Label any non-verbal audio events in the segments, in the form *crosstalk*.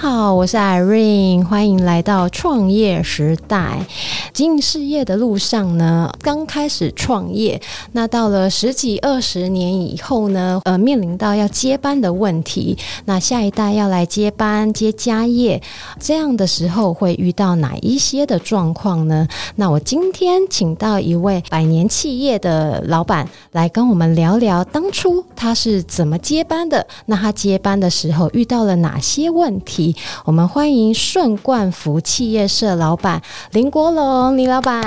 好，我是 Irene，欢迎来到创业时代。经营事业的路上呢，刚开始创业，那到了十几二十年以后呢，呃，面临到要接班的问题，那下一代要来接班接家业，这样的时候会遇到哪一些的状况呢？那我今天请到一位百年企业的老板来跟我们聊聊，当初他是怎么接班的？那他接班的时候遇到了哪些问题？我们欢迎顺冠福企业社老板林国龙。林老板，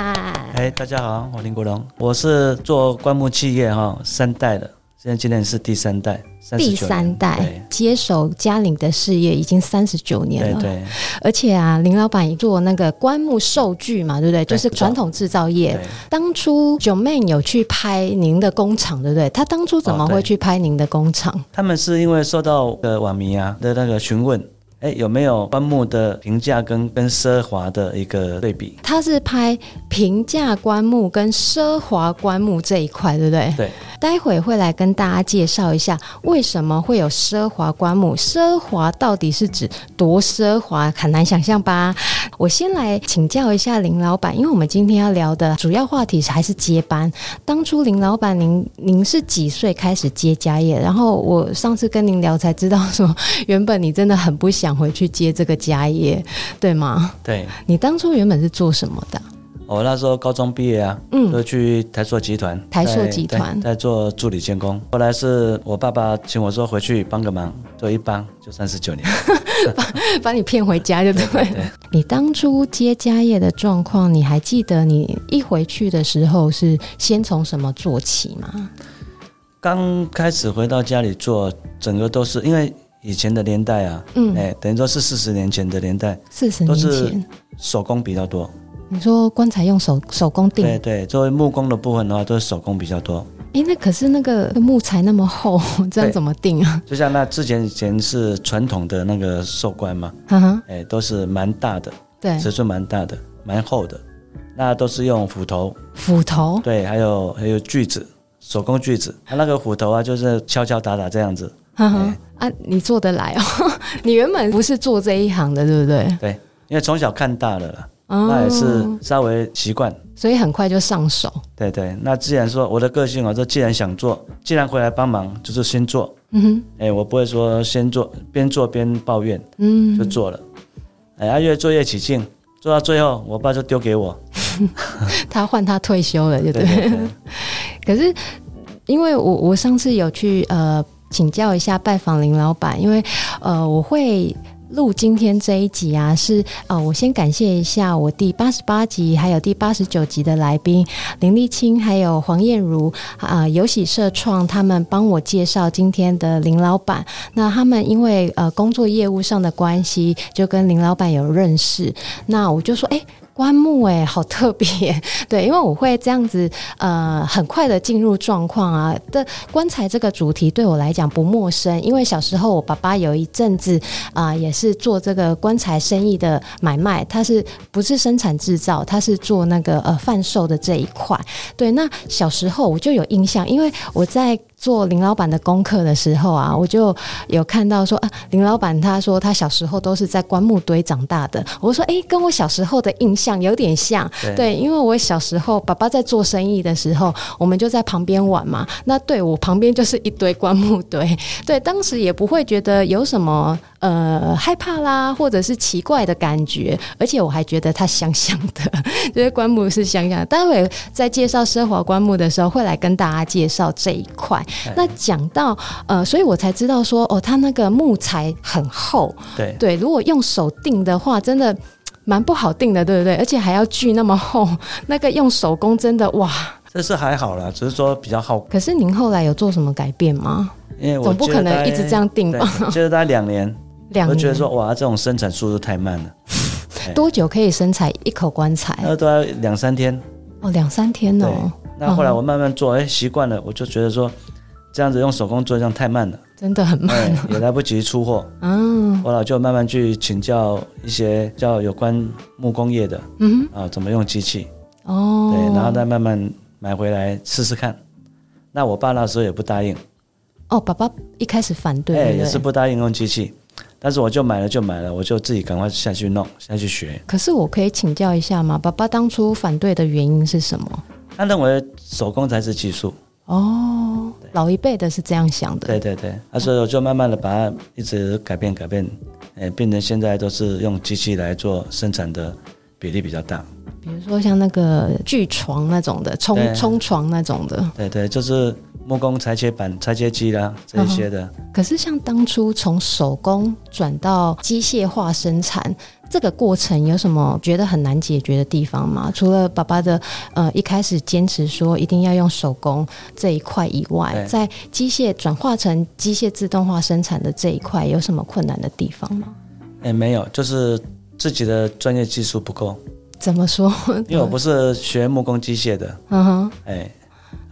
哎，大家好，我林国龙，我是做棺木企业哈三代的，现在今年是第三代，第三代接手嘉陵的事业已经三十九年了，对对，而且啊，林老板做那个棺木受具嘛，对不对？对就是传统制造业。当初 Joeman 有去拍您的工厂，对不对？他当初怎么会去拍您的工厂？他们是因为受到呃网民啊的那个询问。哎，有没有棺木的平价跟跟奢华的一个对比？他是拍平价棺木跟奢华棺木这一块，对不对？对。待会会来跟大家介绍一下为什么会有奢华棺木，奢华到底是指多奢华？很难想象吧？我先来请教一下林老板，因为我们今天要聊的主要话题还是接班。当初林老板，您您是几岁开始接家业？然后我上次跟您聊才知道，说原本你真的很不想回去接这个家业，对吗？对。你当初原本是做什么的？我那时候高中毕业啊，嗯，就去台塑集团，台塑集团在做助理监工。后来是我爸爸请我说回去帮个忙，就一帮就三十九年，*laughs* 把把你骗回家就对。对，对，对。你当初接家业的状况，你还记得你一回去的时候是先从什么做起吗？刚开始回到家里做，整个都是因为以前的年代啊，嗯，哎，等于说是四十年前的年代，四十年前手工比较多。你说棺材用手手工钉？对对，作为木工的部分的话，都是手工比较多。哎，那可是那个木材那么厚，*laughs* 这样怎么钉啊？就像那之前以前是传统的那个寿棺嘛，哎、uh -huh.，都是蛮大的，对，尺寸蛮大的，蛮厚的，那都是用斧头。斧头？对，还有还有锯子，手工锯子。它那个斧头啊，就是敲敲打打这样子。哈哈，啊，你做得来哦？*laughs* 你原本不是做这一行的，对不对？对，因为从小看大了啦。那也是稍微习惯，所以很快就上手。对对，那既然说我的个性，我说既然想做，既然回来帮忙，就是先做。嗯哼，哎，我不会说先做边做边抱怨，嗯，就做了。哎，越做越起劲，做到最后，我爸就丢给我，*laughs* 他换他退休了，就对。对对对 *laughs* 可是因为我我上次有去呃请教一下拜访林老板，因为呃我会。录今天这一集啊，是呃，我先感谢一下我第八十八集还有第八十九集的来宾林丽清还有黄燕如啊，有喜社创他们帮我介绍今天的林老板。那他们因为呃工作业务上的关系，就跟林老板有认识。那我就说，哎。棺木哎，好特别，*laughs* 对，因为我会这样子，呃，很快的进入状况啊。的棺材这个主题对我来讲不陌生，因为小时候我爸爸有一阵子啊、也是做这个棺材生意的买卖，他是不是生产制造？他是做那个呃贩售的这一块。对，那小时候我就有印象，因为我在。做林老板的功课的时候啊，我就有看到说啊，林老板他说他小时候都是在棺木堆长大的。我说哎，跟我小时候的印象有点像。对，对，因为我小时候爸爸在做生意的时候，我们就在旁边玩嘛。那对我旁边就是一堆棺木堆。对，当时也不会觉得有什么呃害怕啦，或者是奇怪的感觉。而且我还觉得它香香的，*laughs* 就是棺木是香香的。待会在介绍奢华棺木的时候，会来跟大家介绍这一块。那讲到呃，所以我才知道说哦，它那个木材很厚，对对，如果用手钉的话，真的蛮不好定的，对不对？而且还要锯那么厚，*laughs* 那个用手工真的哇，这是还好啦，只是说比较好。可是您后来有做什么改变吗？因为我总不可能一直这样定吧？就是大概两年，我觉得说哇，这种生产速度太慢了。*laughs* 多久可以生产一口棺材？那都要两三天。哦，两三天哦。那后来我慢慢做，哎、嗯，习惯了，我就觉得说，这样子用手工做这样太慢了，真的很慢，也来不及出货。*laughs* 嗯，我老就慢慢去请教一些叫有关木工业的，嗯啊，怎么用机器？哦，对，然后再慢慢买回来试试看。那我爸那时候也不答应。哦，爸爸一开始反对，也是不答应用机器。但是我就买了就买了，我就自己赶快下去弄，下去学。可是我可以请教一下吗？爸爸当初反对的原因是什么？他认为手工才是技术。哦，老一辈的是这样想的。对对对，所以我就慢慢的把它一直改变改变，哎，变成现在都是用机器来做生产的比例比较大。比如说像那个锯床那种的，冲冲床那种的。对对，就是。木工裁切板、裁切机啦，这些的。可是像当初从手工转到机械化生产这个过程，有什么觉得很难解决的地方吗？除了爸爸的呃一开始坚持说一定要用手工这一块以外，在机械转化成机械自动化生产的这一块，有什么困难的地方吗？哎，没有，就是自己的专业技术不够。怎么说？因为我不是学木工机械的。嗯哼。哎。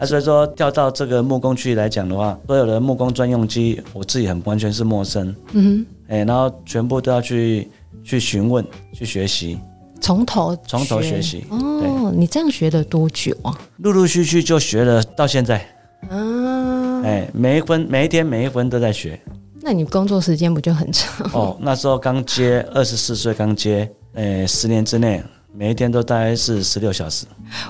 啊，所以说调到这个木工区来讲的话，所有的木工专用机，我自己很完全是陌生。嗯哼，哎，然后全部都要去去询问、去学习，从头从头学习。哦，你这样学了多久啊？陆陆续续就学了到现在。嗯，哎，每一分、每一天、每一分都在学。那你工作时间不就很长？哦，那时候刚接二十四岁，刚接，哎，十年之内。每一天都大概是十六小时。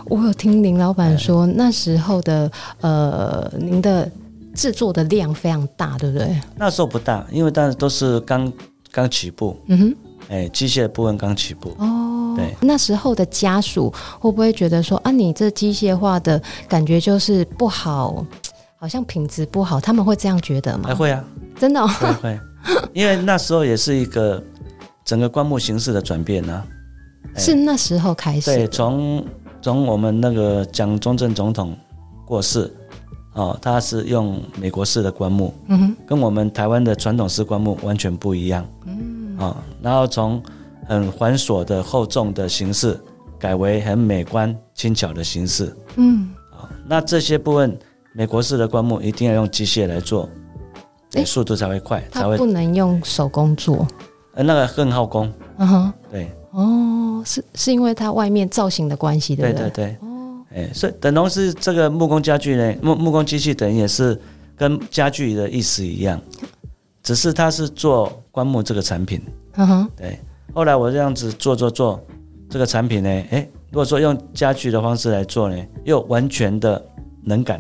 我有听林老板说，那时候的呃，您的制作的量非常大，对不对？那时候不大，因为当时都是刚刚起步。嗯哼，哎，机械部分刚起步。哦，对。那时候的家属会不会觉得说啊，你这机械化的感觉就是不好，好像品质不好？他们会这样觉得吗？还会啊，真的哦？会会，因为那时候也是一个整个棺木形式的转变呢、啊。是那时候开始。对，从从我们那个蒋中正总统过世，哦，他是用美国式的棺木，嗯哼，跟我们台湾的传统式棺木完全不一样，嗯，啊，然后从很繁琐的厚重的形式，改为很美观轻巧的形式，嗯，啊，那这些部分美国式的棺木一定要用机械来做，欸，速度才会快，才会不能用手工做，呃，那个更耗工，嗯哼，对。哦，是是因为它外面造型的关系，对不对？对对对。哦，哎，所以等同是这个木工家具呢，木木工机器等于也是跟家具的意思一样，只是它是做棺木这个产品。嗯哼。对。后来我这样子做做做这个产品呢，哎，如果说用家具的方式来做呢，又完全的能感。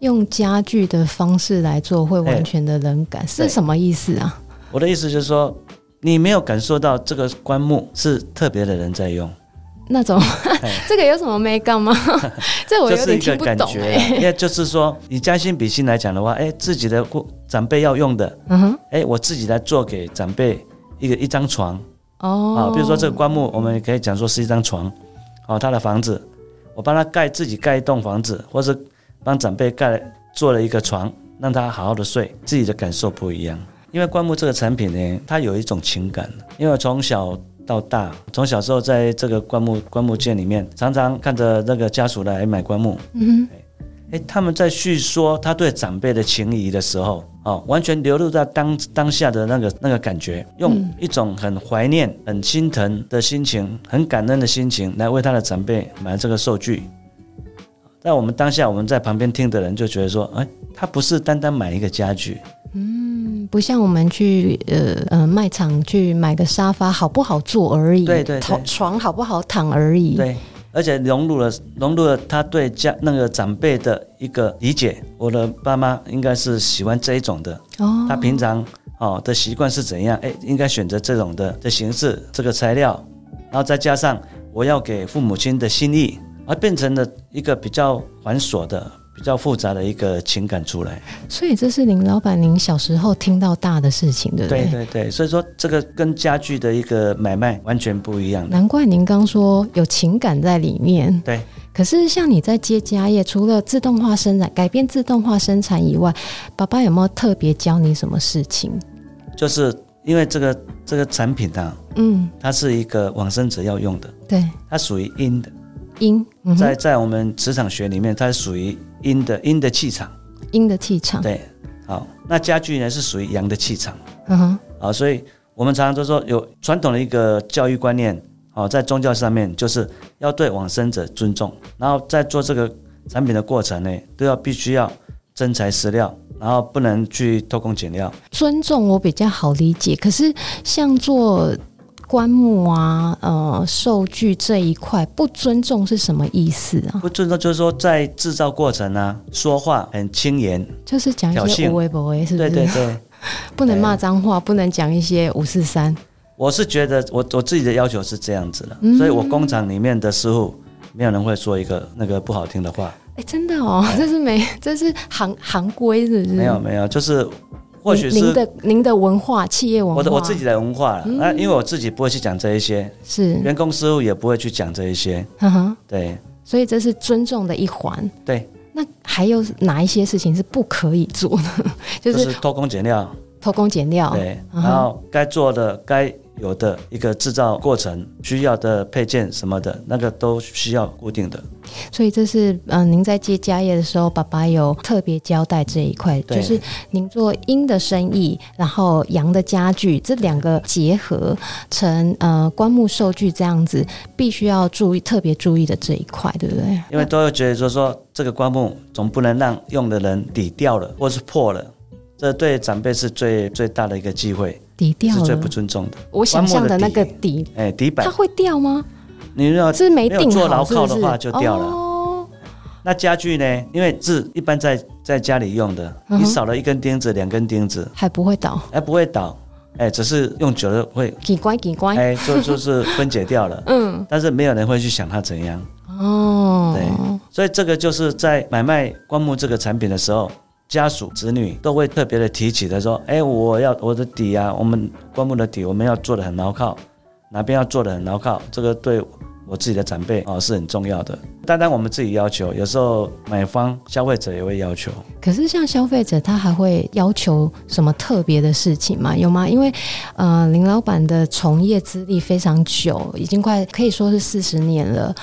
用家具的方式来做会完全的冷感，是什么意思啊？我的意思就是说。你没有感受到这个棺木是特别的人在用，那种？*laughs* 这个有什么美感吗？*laughs* 这我有点听不懂。感觉，因为就是说，以将心比心来讲的话，哎，自己的长辈要用的，嗯哼，哎，我自己来做给长辈一个一张床，哦，啊，比如说这个棺木，我们也可以讲说是一张床，哦，他的房子，我帮他盖自己盖一栋房子，或是帮长辈盖做了一个床，让他好好的睡，自己的感受不一样。因为棺木这个产品呢，它有一种情感。因为从小到大，从小时候在这个棺木棺木界里面，常常看着那个家属来买棺木，嗯哼，他们在叙说他对长辈的情谊的时候，哦，完全流露在当当下的那个那个感觉，用一种很怀念、很心疼的心情，很感恩的心情来为他的长辈买这个寿具。在我们当下，我们在旁边听的人就觉得说，哎，他不是单单买一个家具。嗯，不像我们去呃呃卖场去买个沙发好不好坐而已，对对，床床好不好躺而已，对，而且融入了融入了他对家那个长辈的一个理解。我的爸妈应该是喜欢这一种的哦，他平常哦的习惯是怎样？哎，应该选择这种的的形式，这个材料，然后再加上我要给父母亲的心意，而变成了一个比较繁琐的。比较复杂的一个情感出来。所以这是林老板您小时候听到大的事情，对不对？对对对，所以说这个跟家具的一个买卖完全不一样。难怪您刚说有情感在里面。对。可是像你在接家业，除了自动化生产、改变自动化生产以外，爸爸有没有特别教你什么事情？就是因为这个这个产品啊，嗯，它是一个往生者要用的，对，它属于阴的阴，嗯、在在我们磁场学里面，它是属于阴的阴的气场，阴的气场，对，好，那家具呢是属于阳的气场，嗯哼，好，所以我们常常都说有传统的一个教育观念。哦，在宗教上面就是要对往生者尊重，然后在做这个产品的过程呢，都要必须要真材实料，然后不能去偷工减料。尊重我比较好理解，可是像做棺木啊、呃、受具这一块，不尊重是什么意思啊？不尊重就是说在制造过程呢、啊，说话很轻言，就是讲一些无微不微，是不是？对对对，*laughs* 不能骂脏话，不能讲一些五四三。我是觉得我我自己的要求是这样子的，所以我工厂里面的师傅没有人会说一个那个不好听的话。哎，真的哦，这是没，这是行行规，是不是？没有没有，就是或许是您的您的文化，企业文化，我的我自己的文化了。那因为我自己不会去讲这一些，是员工师傅也不会去讲这一些。嗯哼，对，所以这是尊重的一环。对，那还有哪一些事情是不可以做的？*laughs* 就是偷工减料，偷工减料。对，然后该做的该。有的一个制造过程需要的配件什么的，那个都需要固定的。所以这是嗯、呃，您在接家业的时候，爸爸有特别交代这一块，就是您做阴的生意，然后阳的家具这两个结合成呃棺木寿具这样子，必须要注意特别注意的这一块，对不对？因为都会觉得说说这个棺木总不能让用的人底掉了或是破了，这对长辈是最最大的一个机会。底掉了，是最不尊重的。我想象的那个底，哎，底板，它会掉吗？你要是没定好，做牢靠的话就掉了。哦，那家具呢？因为是一般在在家里用的，你少了一根钉子、两根钉子，还不会倒，还不会倒，哎，只是用久了会奇怪奇怪，哎，就就是分解掉了。*laughs* 嗯，但是没有人会去想它怎样。哦，对，所以这个就是在买卖棺木这个产品的时候。家属、子女都会特别的提起的说：“哎，我要我的底啊，我们棺木的底，我们要做的很牢靠，哪边要做的很牢靠，这个对。”我自己的长辈啊是很重要的，单单我们自己要求，有时候买方消费者也会要求。可是像消费者，他还会要求什么特别的事情吗？有吗？因为呃，林老板的从业资历非常久，已经快可以说是四十年了。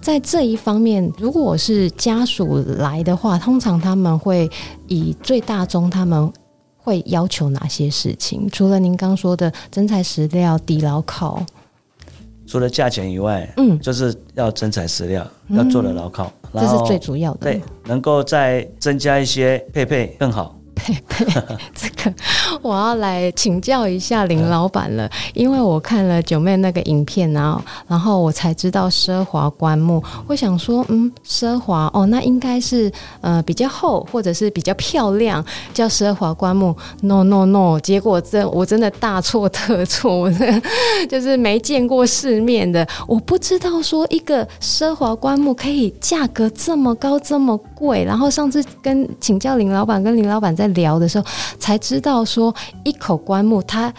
在这一方面，如果我是家属来的话，通常他们会以最大宗，他们会要求哪些事情？除了您刚说的真材实料、底牢靠。除了价钱以外，嗯，就是要真材实料，嗯、要做的牢靠，这是最主要的。对，能够再增加一些配配更好。佩佩，这个我要来请教一下林老板了，因为我看了九妹那个影片，然后然后我才知道奢华棺木。我想说，嗯，奢华哦，那应该是呃比较厚或者是比较漂亮，叫奢华棺木。No No No，结果真我真的大错特错，我就是没见过世面的，我不知道说一个奢华棺木可以价格这么高这么贵。然后上次跟请教林老板，跟林老板在。聊的时候才知道，说一口棺木它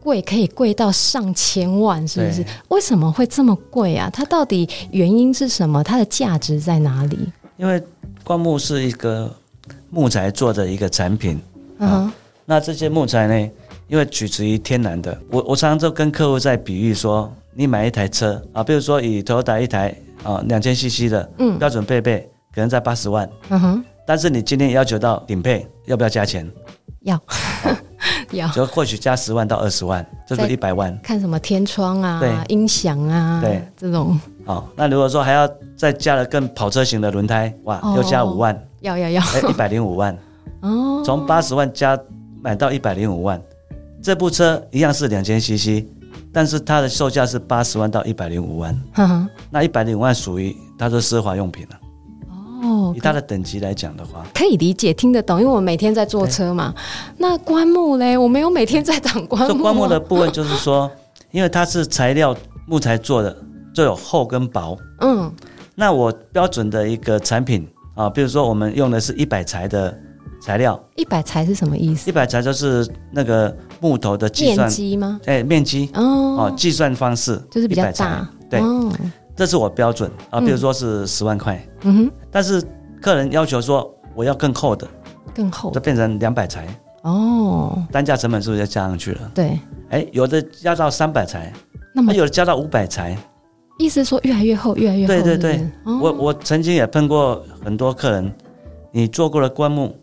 贵可以贵到上千万，是不是？为什么会这么贵啊？它到底原因是什么？它的价值在哪里？因为棺木是一个木材做的一个产品，嗯哼，那这些木材呢，因为取自于天然的。我我常常就跟客户在比喻说，你买一台车啊，比如说以 Toyota 一台啊两千 CC 的，嗯，标准配备可能在八十万，嗯哼。但是你今天要求到顶配，要不要加钱？要，*laughs* 要，就或许加十万到二十万，就是一百万。看什么天窗啊，对，音响啊，对，这种。哦，那如果说还要再加了更跑车型的轮胎，哇，又加五万。要要要，一百零五万。*laughs* 哦，从八十万加买到一百零五万，这部车一样是两千 CC，但是它的售价是八十万到一百零五万。*laughs* 哈哈，那一百零五万属于它的奢华用品了。以它的等级来讲的话，可以理解，听得懂，因为我每天在坐车嘛。那棺木嘞，我没有每天在挡棺木。这棺木的部分就是说，因为它是材料木材做的，就有厚跟薄。嗯，那我标准的一个产品啊，比如说我们用的是一百材的材料，一百材是什么意思？一百材就是那个木头的计算面积吗？哎，面积哦，哦，计算方式就是比较大，对，哦、这是我标准啊，比如说是十万块，嗯哼，但是客人要求说我要更厚的，更厚，就变成两百材哦，单价成本是不是就加上去了？对，哎，有的加到三百材，那么有的加到五百材。意思说越来越厚，越来越厚。对对对，哦、我我曾经也碰过很多客人，你做过的棺木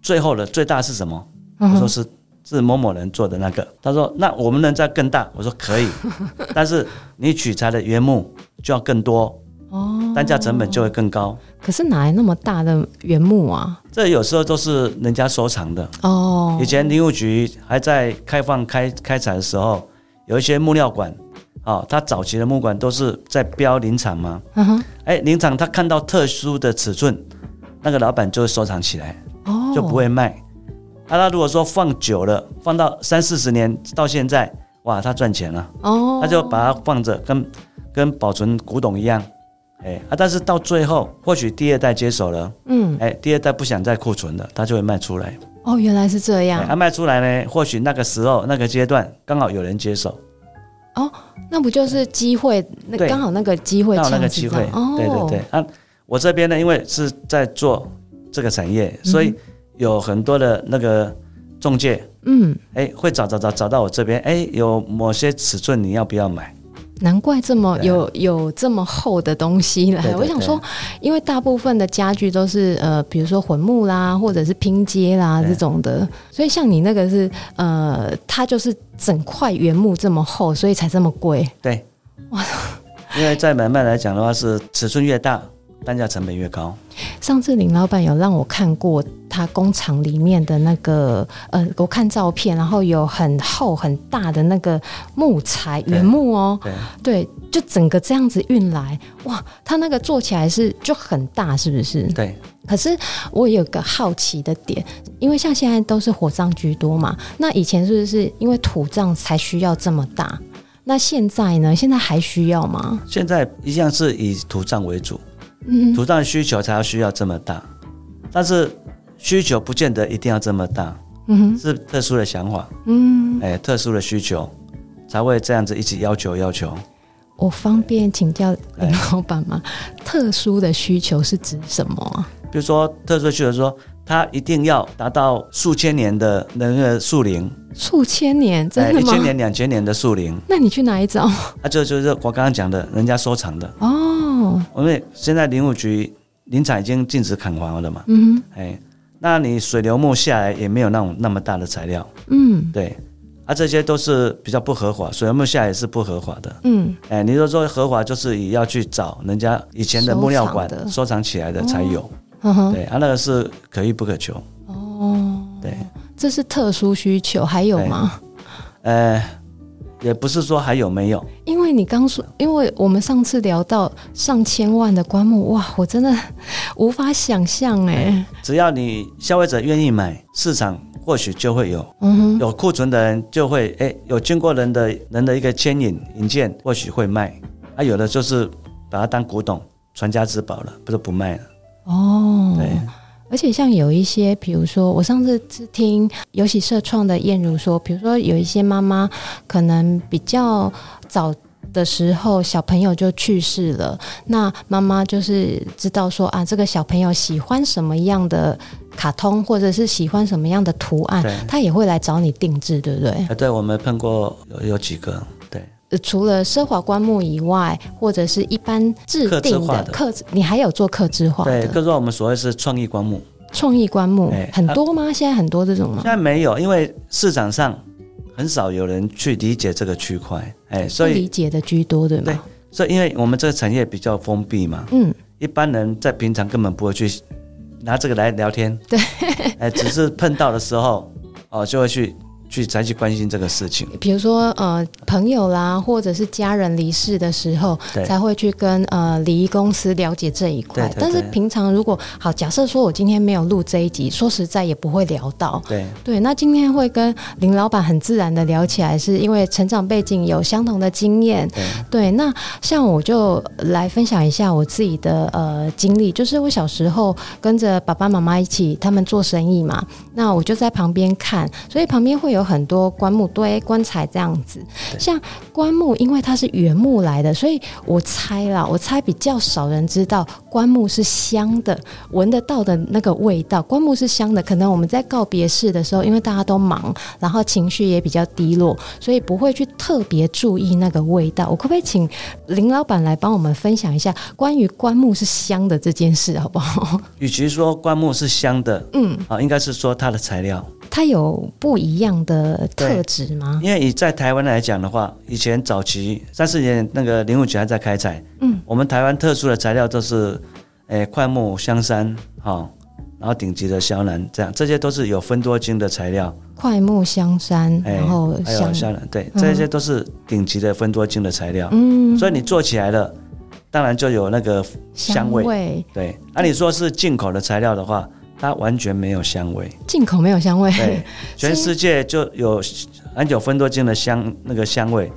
最厚的最大是什么？嗯、我说是是某某人做的那个。他说那我们能再更大？我说可以，*laughs* 但是你取材的原木就要更多哦，单价成本就会更高。可是哪来那么大的原木啊？这有时候都是人家收藏的哦。以前林务局还在开放开开采的时候，有一些木料馆。哦，他早期的木管都是在标林场嘛，嗯哼，哎，林场他看到特殊的尺寸，那个老板就会收藏起来，哦，就不会卖。啊，他如果说放久了，放到三四十年到现在，哇，他赚钱了，哦，他就把它放着，跟跟保存古董一样，哎，啊，但是到最后，或许第二代接手了，嗯，哎，第二代不想再库存了，他就会卖出来。哦，原来是这样。他卖出来呢，或许那个时候那个阶段刚好有人接手。哦，那不就是机会？那刚好那个机会，那个机会。哦，对对对。啊，我这边呢，因为是在做这个产业，嗯、所以有很多的那个中介，嗯，哎，会找找找找到我这边，哎，有某些尺寸你要不要买？难怪这么有、啊、有这么厚的东西来。对对对，我想说，因为大部分的家具都是呃，比如说混木啦，或者是拼接啦这种的，所以像你那个是呃，它就是整块原木这么厚，所以才这么贵。对，哇，因为在买卖来讲的话，是尺寸越大，单价成本越高。上次林老板有让我看过他工厂里面的那个，呃，我看照片，然后有很厚很大的那个木材原木哦，对，对，就整个这样子运来，哇，他那个做起来是就很大，是不是？对。可是我有个好奇的点，因为像现在都是火葬居多嘛，那以前是不是因为土葬才需要这么大？那现在呢？现在还需要吗？现在一样是以土葬为主。土葬的需求才要需要这么大，但是需求不见得一定要这么大，嗯哼，是特殊的想法，嗯，哎，特殊的需求才会这样子一直要求要求。我方便请教林老板吗？特殊的需求是指什么？比如说特殊的需求说，他一定要达到数千年的那个树龄，数千年真的吗？一千年、两千年的树龄，那你去哪里找？啊，就就是我刚刚讲的，人家收藏的哦。哦，因为现在林务局林场已经禁止砍伐了嘛，嗯哼，哎，那你水流木下来也没有那种那么大的材料，嗯，对，啊，这些都是比较不合法，水流木下来也是不合法的，嗯，哎，你说说合法就是也要去找人家以前的木料馆收藏起来的才有，哦、对，啊，那个是可遇不可求，哦，对，这是特殊需求，还有吗？呃。也不是说还有没有，因为你刚说，因为我们上次聊到上千万的棺木，哇，我真的无法想象哎。只要你消费者愿意买，市场或许就会有，嗯哼，有库存的人就会，哎，有经过人的人的一个牵引引荐，或许会卖。啊，有的就是把它当古董，传家之宝了，不是不卖了。哦，对。而且像有一些，比如说我上次是听有喜社创的燕如说，比如说有一些妈妈可能比较早的时候小朋友就去世了，那妈妈就是知道说啊，这个小朋友喜欢什么样的卡通，或者是喜欢什么样的图案，他也会来找你定制，对不对？啊，对，我们碰过有有几个。除了奢华棺木以外，或者是一般制定的客制，你还有做刻字化的？对，刻字化我们所谓是创意棺木。创意棺木很多吗？现在很多这种吗？现在没有，因为市场上很少有人去理解这个区块，哎，所以理解的居多，对吗？对，所以因为我们这个产业比较封闭嘛，嗯，一般人在平常根本不会去拿这个来聊天，对，哎，只是碰到的时候哦，就会去去再去关心这个事情，比如说呃朋友啦，或者是家人离世的时候，才会去跟呃礼仪公司了解这一块。对对对，但是平常如果好，假设说我今天没有录这一集，说实在也不会聊到。对对，那今天会跟林老板很自然的聊起来，是因为成长背景有相同的经验。对对，那像我就来分享一下我自己的呃经历，就是我小时候跟着爸爸妈妈一起，他们做生意嘛，那我就在旁边看，所以旁边会有。有很多棺木堆、棺材这样子，像棺木，因为它是原木来的，所以我猜啦，我猜比较少人知道棺木是香的，闻得到的那个味道，棺木是香的。可能我们在告别式的时候，因为大家都忙，然后情绪也比较低落，所以不会去特别注意那个味道。我可不可以请林老板来帮我们分享一下关于棺木是香的这件事，好不好？与其说棺木是香的，嗯，啊，应该是说它的材料。它有不一样的特质吗？因为以在台湾来讲的话，以前早期三四年那个林务局还在开采，嗯，我们台湾特殊的材料都是，诶、欸，桧木、香山，哈，然后顶级的香楠，这样这些都是有分多精的材料。快木、香山，欸、然后还有香楠，对，这些都是顶级的分多精的材料。嗯，所以你做起来了，当然就有那个香味。香味对，那、啊、你说是进口的材料的话。它完全没有香味，进口没有香味。对，*laughs* 全世界就有很久芬多精的香，那个香味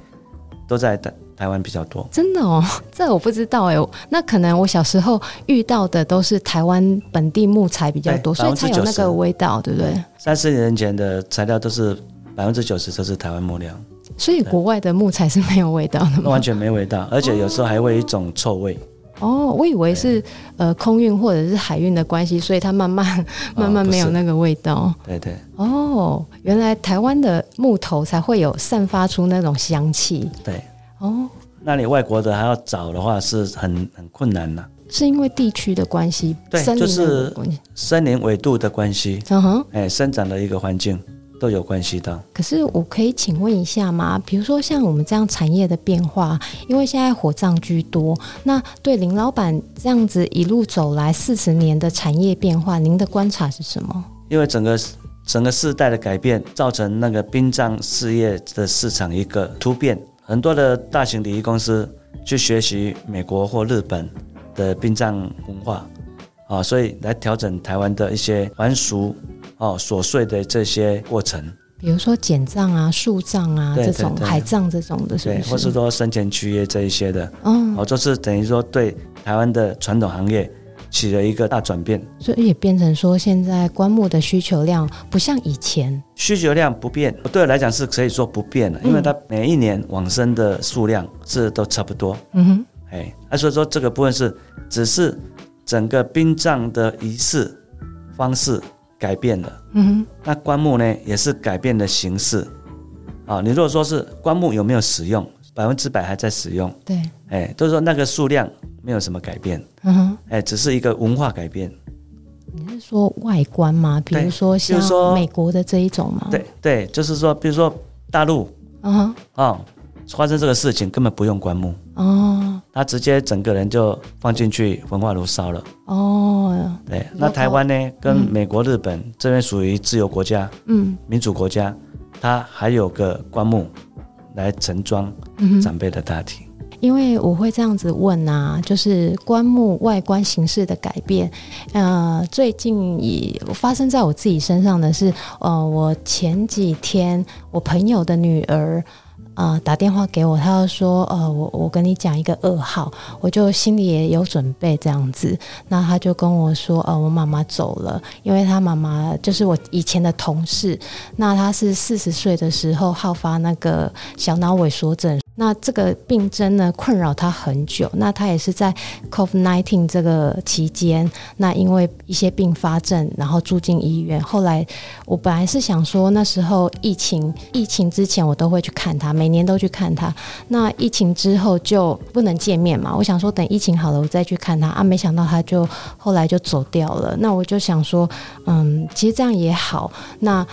都在台台湾比较多。真的哦，*laughs* 这我不知道哎。那可能我小时候遇到的都是台湾本地木材比较多，所以才有那个味道，对不对？三四年前的材料都是百分之九十都是台湾木料，所以国外的木材是没有味道的吗？完全没味道，而且有时候还会有一种臭味。哦，我以为是呃空运或者是海运的关系，所以它慢慢 *laughs* 慢慢没有那个味道。哦、对对。哦，原来台湾的木头才会有散发出那种香气。对。哦，那你外国的还要找的话是很很困难的。是因为地区的关系，对，就是森林纬度的关系。嗯哼。哎，生长的一个环境。都有关系的。可是我可以请问一下吗？比如说像我们这样产业的变化，因为现在火葬居多，那对林老板这样子一路走来四十年的产业变化，您的观察是什么？因为整个整个世代的改变，造成那个殡葬事业的市场一个突变，很多的大型礼仪公司去学习美国或日本的殡葬文化啊，所以来调整台湾的一些还俗。哦，琐碎的这些过程，比如说减账啊、树葬啊这种海葬这种的是不是，对，或是说生前契约这一些的，嗯，哦，就是等于说对台湾的传统行业起了一个大转变，所以也变成说现在棺木的需求量不像以前，需求量不变，对我来讲是可以说不变了，因为它每一年往生的数量是都差不多，嗯哼，哎，那所以说这个部分是只是整个殡葬的仪式方式。改变了，嗯哼，那棺木呢也是改变的形式，啊，你如果说是棺木有没有使用，百分之百还在使用，对，哎，都是说那个数量没有什么改变，嗯哼，哎，只是一个文化改变。你是说外观吗？比如说像美国的这一种吗？对对，就是说，比如说大陆，嗯哼，啊。发生这个事情根本不用棺木哦，他直接整个人就放进去焚化炉烧了哦。对，那台湾呢，跟美国、日本这边属于自由国家，嗯，民主国家，它还有个棺木来盛装长辈的大体。因为我会这样子问啊，就是棺木外观形式的改变，呃，最近也发生在我自己身上的是，呃，我前几天我朋友的女儿。啊、打电话给我，他就说，呃，我我跟你讲一个噩耗，我就心里也有准备这样子。那他就跟我说，呃，我妈妈走了，因为他妈妈就是我以前的同事，那他是四十岁的时候好发那个小脑萎缩症。那这个病症呢，困扰他很久。那他也是在 COVID-19 这个期间，那因为一些并发症，然后住进医院。后来我本来是想说，那时候疫情疫情之前我都会去看他，每年都去看他。那疫情之后就不能见面嘛，我想说等疫情好了我再去看他啊。没想到他就后来就走掉了。那我就想说，嗯，其实这样也好。那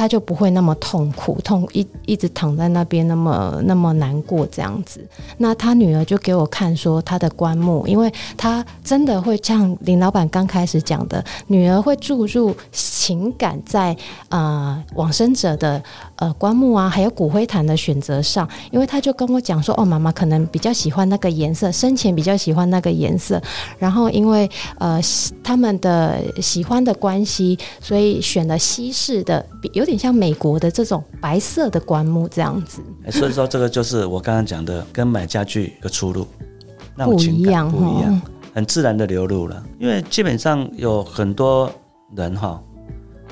他就不会那么痛苦，痛一一直躺在那边，那么那么难过这样子。那他女儿就给我看说他的棺木，因为他真的会像林老板刚开始讲的，女儿会注入情感在呃往生者的呃棺木啊，还有骨灰坛的选择上，因为他就跟我讲说，哦，妈妈可能比较喜欢那个颜色，生前比较喜欢那个颜色，然后因为呃他们的喜欢的关系，所以选了西式的，有点像美国的这种白色的棺木这样子。所以说，这个就是我刚刚讲的，跟买家具的出入，不一样，不一样，很自然的流露了。因为基本上有很多人哈。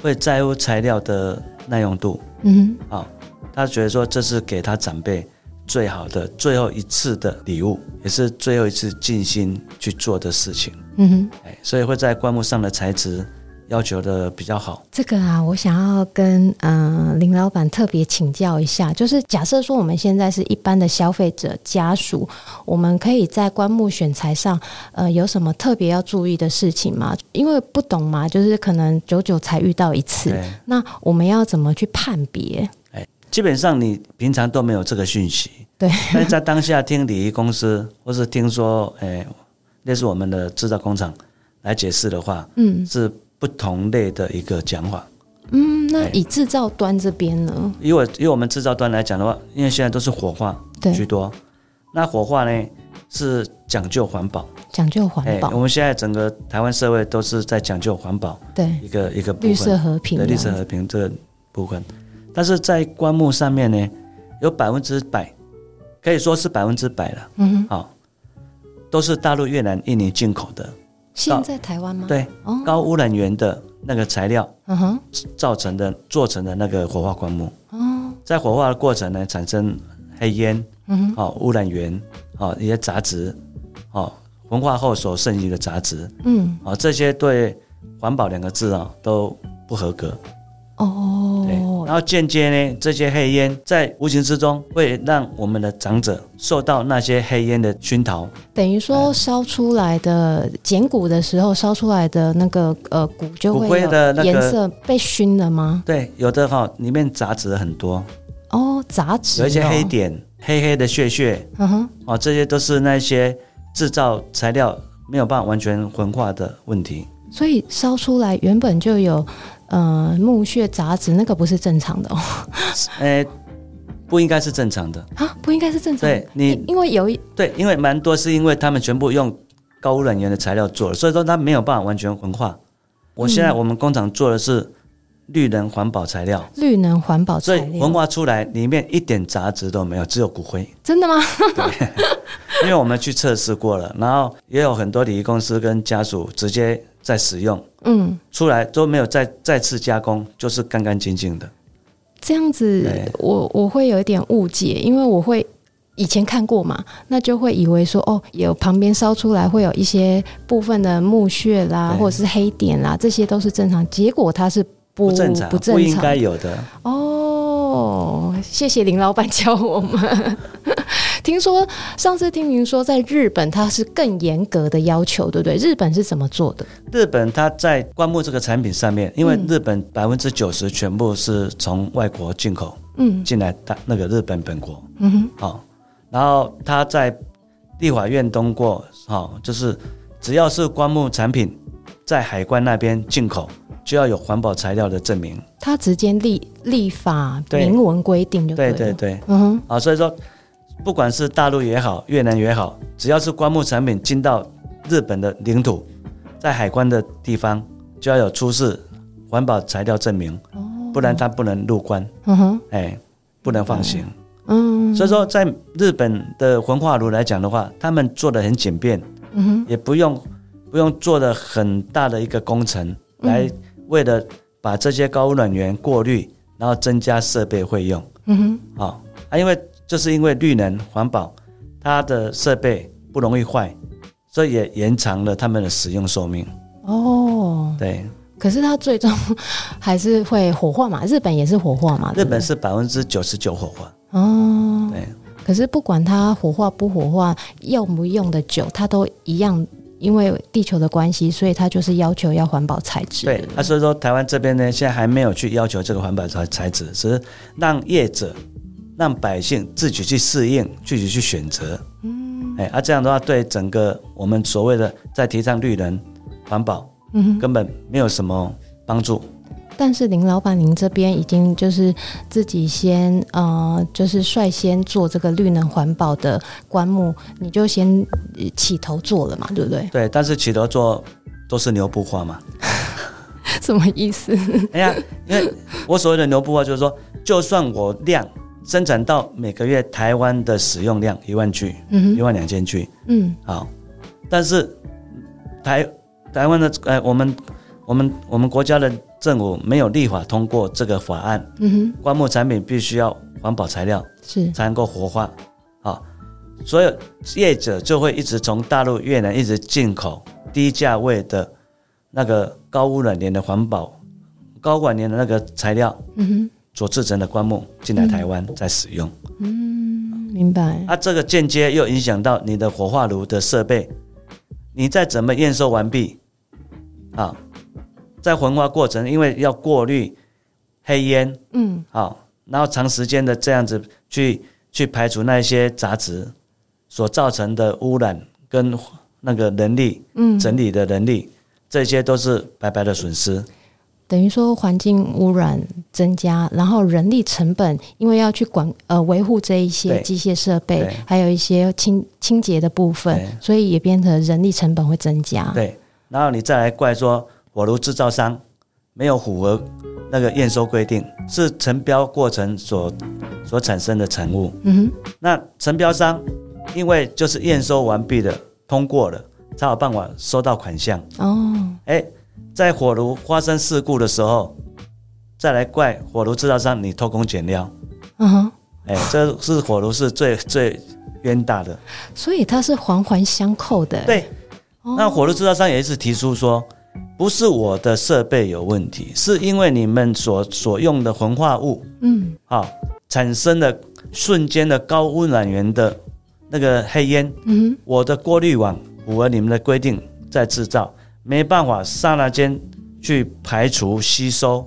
会在乎材料的耐用度，嗯哼，好、哦，他觉得说这是给他长辈最好的最后一次的礼物，也是最后一次尽心去做的事情，嗯哼，哎，所以会在棺木上的材质。要求的比较好，这个啊，我想要跟嗯、呃、林老板特别请教一下，就是假设说我们现在是一般的消费者家属，我们可以在棺木选材上，呃，有什么特别要注意的事情吗？因为不懂嘛，就是可能久久才遇到一次，那我们要怎么去判别？哎，基本上你平常都没有这个讯息，对，但是在当下听礼仪公司或是听说，哎，那是我们的制造工厂来解释的话，嗯，是。不同类的一个讲法，嗯，那以制造端这边呢？以我以我们制造端来讲的话，因为现在都是火化居多，那火化呢是讲究环保，讲究环保。我们现在整个台湾社会都是在讲究环保，对。一个一个部分。绿色和平，绿色和平这个部分。但是在棺木上面呢，有百分之百，可以说是百分之百了，嗯哼，好，都是大陆、越南、印尼进口的。现在台湾吗？对，高污染源的那个材料，嗯哼，造成的做成的那个火化棺木，哦，在火化的过程呢，产生黑烟，嗯哼，哦，污染源，哦，一些杂质，哦，焚化后所剩余的杂质，嗯，哦，这些对环保两个字啊都不合格。哦，对，然后间接呢，这些黑烟在无形之中会让我们的长者受到那些黑烟的熏陶，等于说烧出来的捡骨的时候烧出来的那个呃骨就会的颜色被熏了吗？对，有的哈，里面杂质很多。哦，杂质有一些黑点，黑黑的屑屑，嗯哼，哦，这些都是那些制造材料没有办法完全焚化的问题，所以烧出来原本就有。呃，木屑杂质那个不是正常的哦。欸，*laughs* 不应该是正常的啊，不应该是正常的。对你，因为有一对，因为蛮多是因为他们全部用高污染源的材料做的，所以说它没有办法完全文化。我现在我们工厂做的是绿能环保材料，绿能环保材料，所以文化出来里面一点杂质都没有，只有骨灰。真的吗？对，因为我们去测试过了，然后也有很多礼仪公司跟家属直接。在使用，嗯，出来都没有再再次加工，就是干干净净的。这样子我，我我会有一点误解，因为我会以前看过嘛，那就会以为说，哦，有旁边烧出来会有一些部分的木屑啦，或者是黑点啦，这些都是正常。结果它是不，不正常，不正常，不应该有的。哦，谢谢林老板教我们。听说上次听您说，在日本它是更严格的要求，对不对？日本是怎么做的？日本它在棺木这个产品上面，因为日本百分之九十全部是从外国进口，嗯，进来的那个日本本国，嗯哼，好，然后它在立法院通过，好，就是只要是棺木产品在海关那边进口，就要有环保材料的证明。它直接立立法明文规定就对，对对对，嗯哼，啊，所以说。不管是大陆也好，越南也好，只要是棺木产品进到日本的领土，在海关的地方就要有出示环保材料证明，哦、不然它不能入关。嗯哼，哎，不能放行。嗯，所以说在日本的焚化炉来讲的话，他们做的很简便，嗯哼，也不用不用做的很大的一个工程，来为了把这些高污染源过滤，然后增加设备费用。嗯哼，好啊，因为。就是因为绿能环保，它的设备不容易坏，所以也延长了他们的使用寿命。哦，对。可是它最终还是会火化嘛？日本也是火化嘛？日本是百分之九十九火化。哦，对。可是不管它火化不火化，用不用的久，它都一样，因为地球的关系，所以它就是要求要环保材质。对，所以说台湾这边呢，现在还没有去要求这个环保材材质，只是让业者。让百姓自己去适应，自己去选择。嗯，哎，啊，这样的话，对整个我们所谓的在提倡绿能环保，嗯，根本没有什么帮助。但是林老板，您这边已经就是自己先呃，就是率先做这个绿能环保的棺木，你就先起头做了嘛，对不对？对，但是起头做都是牛布化嘛。*laughs* 什么意思？哎呀，因为我所谓的牛布化，就是说，就算我量生产到每个月台湾的使用量一万具，嗯，一万两千具，嗯，好，但是台台湾的呃，我们我们我们国家的。政府没有立法通过这个法案，嗯哼，棺木产品必须要环保材料是。才能够活化，啊，所有业者就会一直从大陆、越南一直进口低价位的那个高污染年的环保、高管年的那个材料，嗯哼，所制成的棺木进来台湾再使用，嗯，明白。啊，这个间接又影响到你的火化炉的设备，你再怎么验收完毕，啊。在焚化过程，因为要过滤黑烟，嗯，好，然后长时间的这样子去去排除那些杂质所造成的污染跟那个能力，嗯，整理的能力，这些都是白白的损失。等于说环境污染增加，然后人力成本，因为要去管呃维护这一些机械设备，还有一些清清洁的部分，所以也变成人力成本会增加。对，然后你再来怪说。火炉制造商没有符合那个验收规定，是承标过程所所产生的产物。嗯哼，那承标商因为就是验收完毕的通过了，才有办法收到款项。哦，哎，在火炉发生事故的时候，再来怪火炉制造商你偷工减料。嗯哼，哎，这是火炉是最最冤大的。所以它是环环相扣的。对，那火炉制造商也一直提出说。不是我的设备有问题，是因为你们所所用的焚化物，嗯，好、哦、产生的瞬间的高污染源的那个黑烟，嗯，我的过滤网符合你们的规定在制造，没办法刹那间去排除吸收，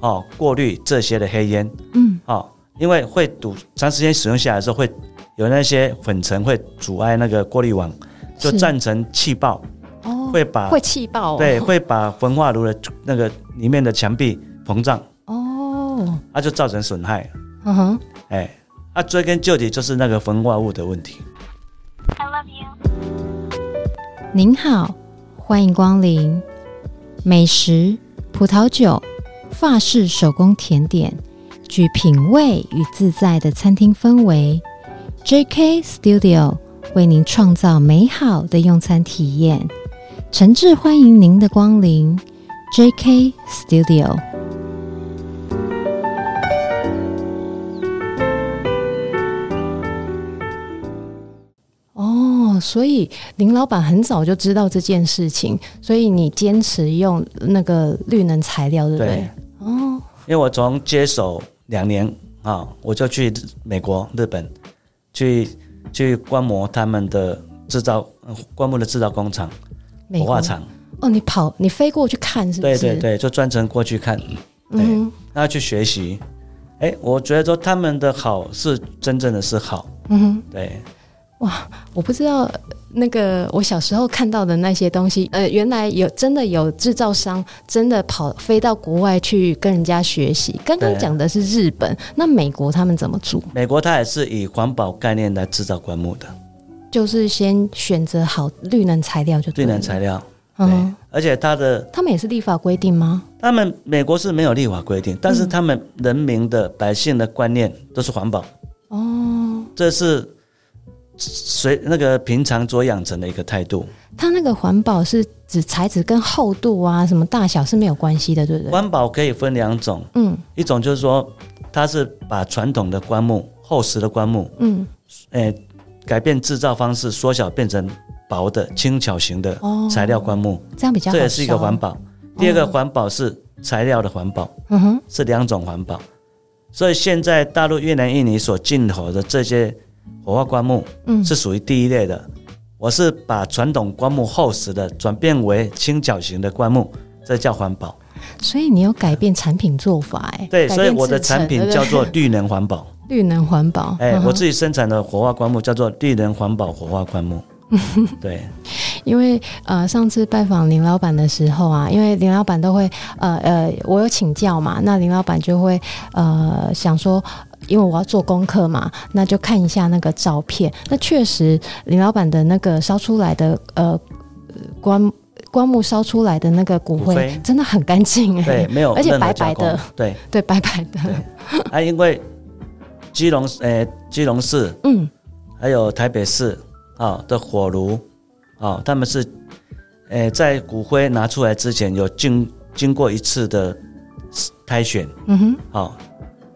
哦，过滤这些的黑烟，嗯，哦，因为会堵，长时间使用下来的时候会有那些粉尘会阻碍那个过滤网，就造成气爆。哦会把会气爆，对，会把焚化炉的那个里面的墙壁膨胀哦，那就造成损害。嗯哼，哎，啊，追根究底就是那个焚化物的问题。I love you。您好，欢迎光临。美食、葡萄酒、法式手工甜点，具品味与自在的餐厅氛围。JK Studio 为您创造美好的用餐体验。诚挚欢迎您的光临，JK Studio。所以林老板很早就知道这件事情，所以你坚持用那个绿能材料，对不对？对哦，因为我从接手两年啊，我就去美国、日本去去观摩他们的制造棺木的制造工厂。火化厂哦，你跑你飞过去看是不是？对对对，就专程过去看，对，嗯，那去学习。哎，我觉得说他们的好是真正的是好，嗯哼，对。哇，我不知道那个我小时候看到的那些东西，呃，原来有真的有制造商真的跑飞到国外去跟人家学习。刚刚讲的是日本，那美国他们怎么做？美国他也是以环保概念来制造棺木的。就是先选择好绿能材料就对。绿能材料，嗯，而且他的他们也是立法规定吗？他们美国是没有立法规定，但是他们人民的百姓的观念都是环保。哦，这是随那个平常所养成的一个态度。它那个环保是指材质跟厚度啊，什么大小是没有关系的，对不对？环保可以分两种，嗯，一种就是说，它是把传统的棺木厚实的棺木，嗯，诶。改变制造方式，缩小变成薄的轻巧型的材料棺木，这样比较好。这也是一个环保。第二个环保是材料的环保，嗯哼，是两种环保。所以现在大陆、越南、印尼所进口的这些火化棺木，嗯，是属于第一类的。我是把传统棺木厚实的转变为轻角型的棺木，这叫环保。所以你有改变产品做法，哎，对，所以我的产品叫做绿能环保。绿能环保，哎、欸，我自己生产的火化棺木叫做绿能环保火化棺木。*laughs* 对，因为呃，上次拜访林老板的时候啊，因为林老板都会呃呃，我有请教嘛，那林老板就会呃想说，因为我要做功课嘛，那就看一下那个照片。那确实，林老板的那个烧出来的呃棺棺木烧出来的那个骨灰，真的很干净哎，对，没有，而且白白的，对对，白白的。啊，因为基隆呃基隆市嗯，还有台北市啊的火炉。哦，他们是，诶，在骨灰拿出来之前有经经过一次的筛选，嗯哼，好，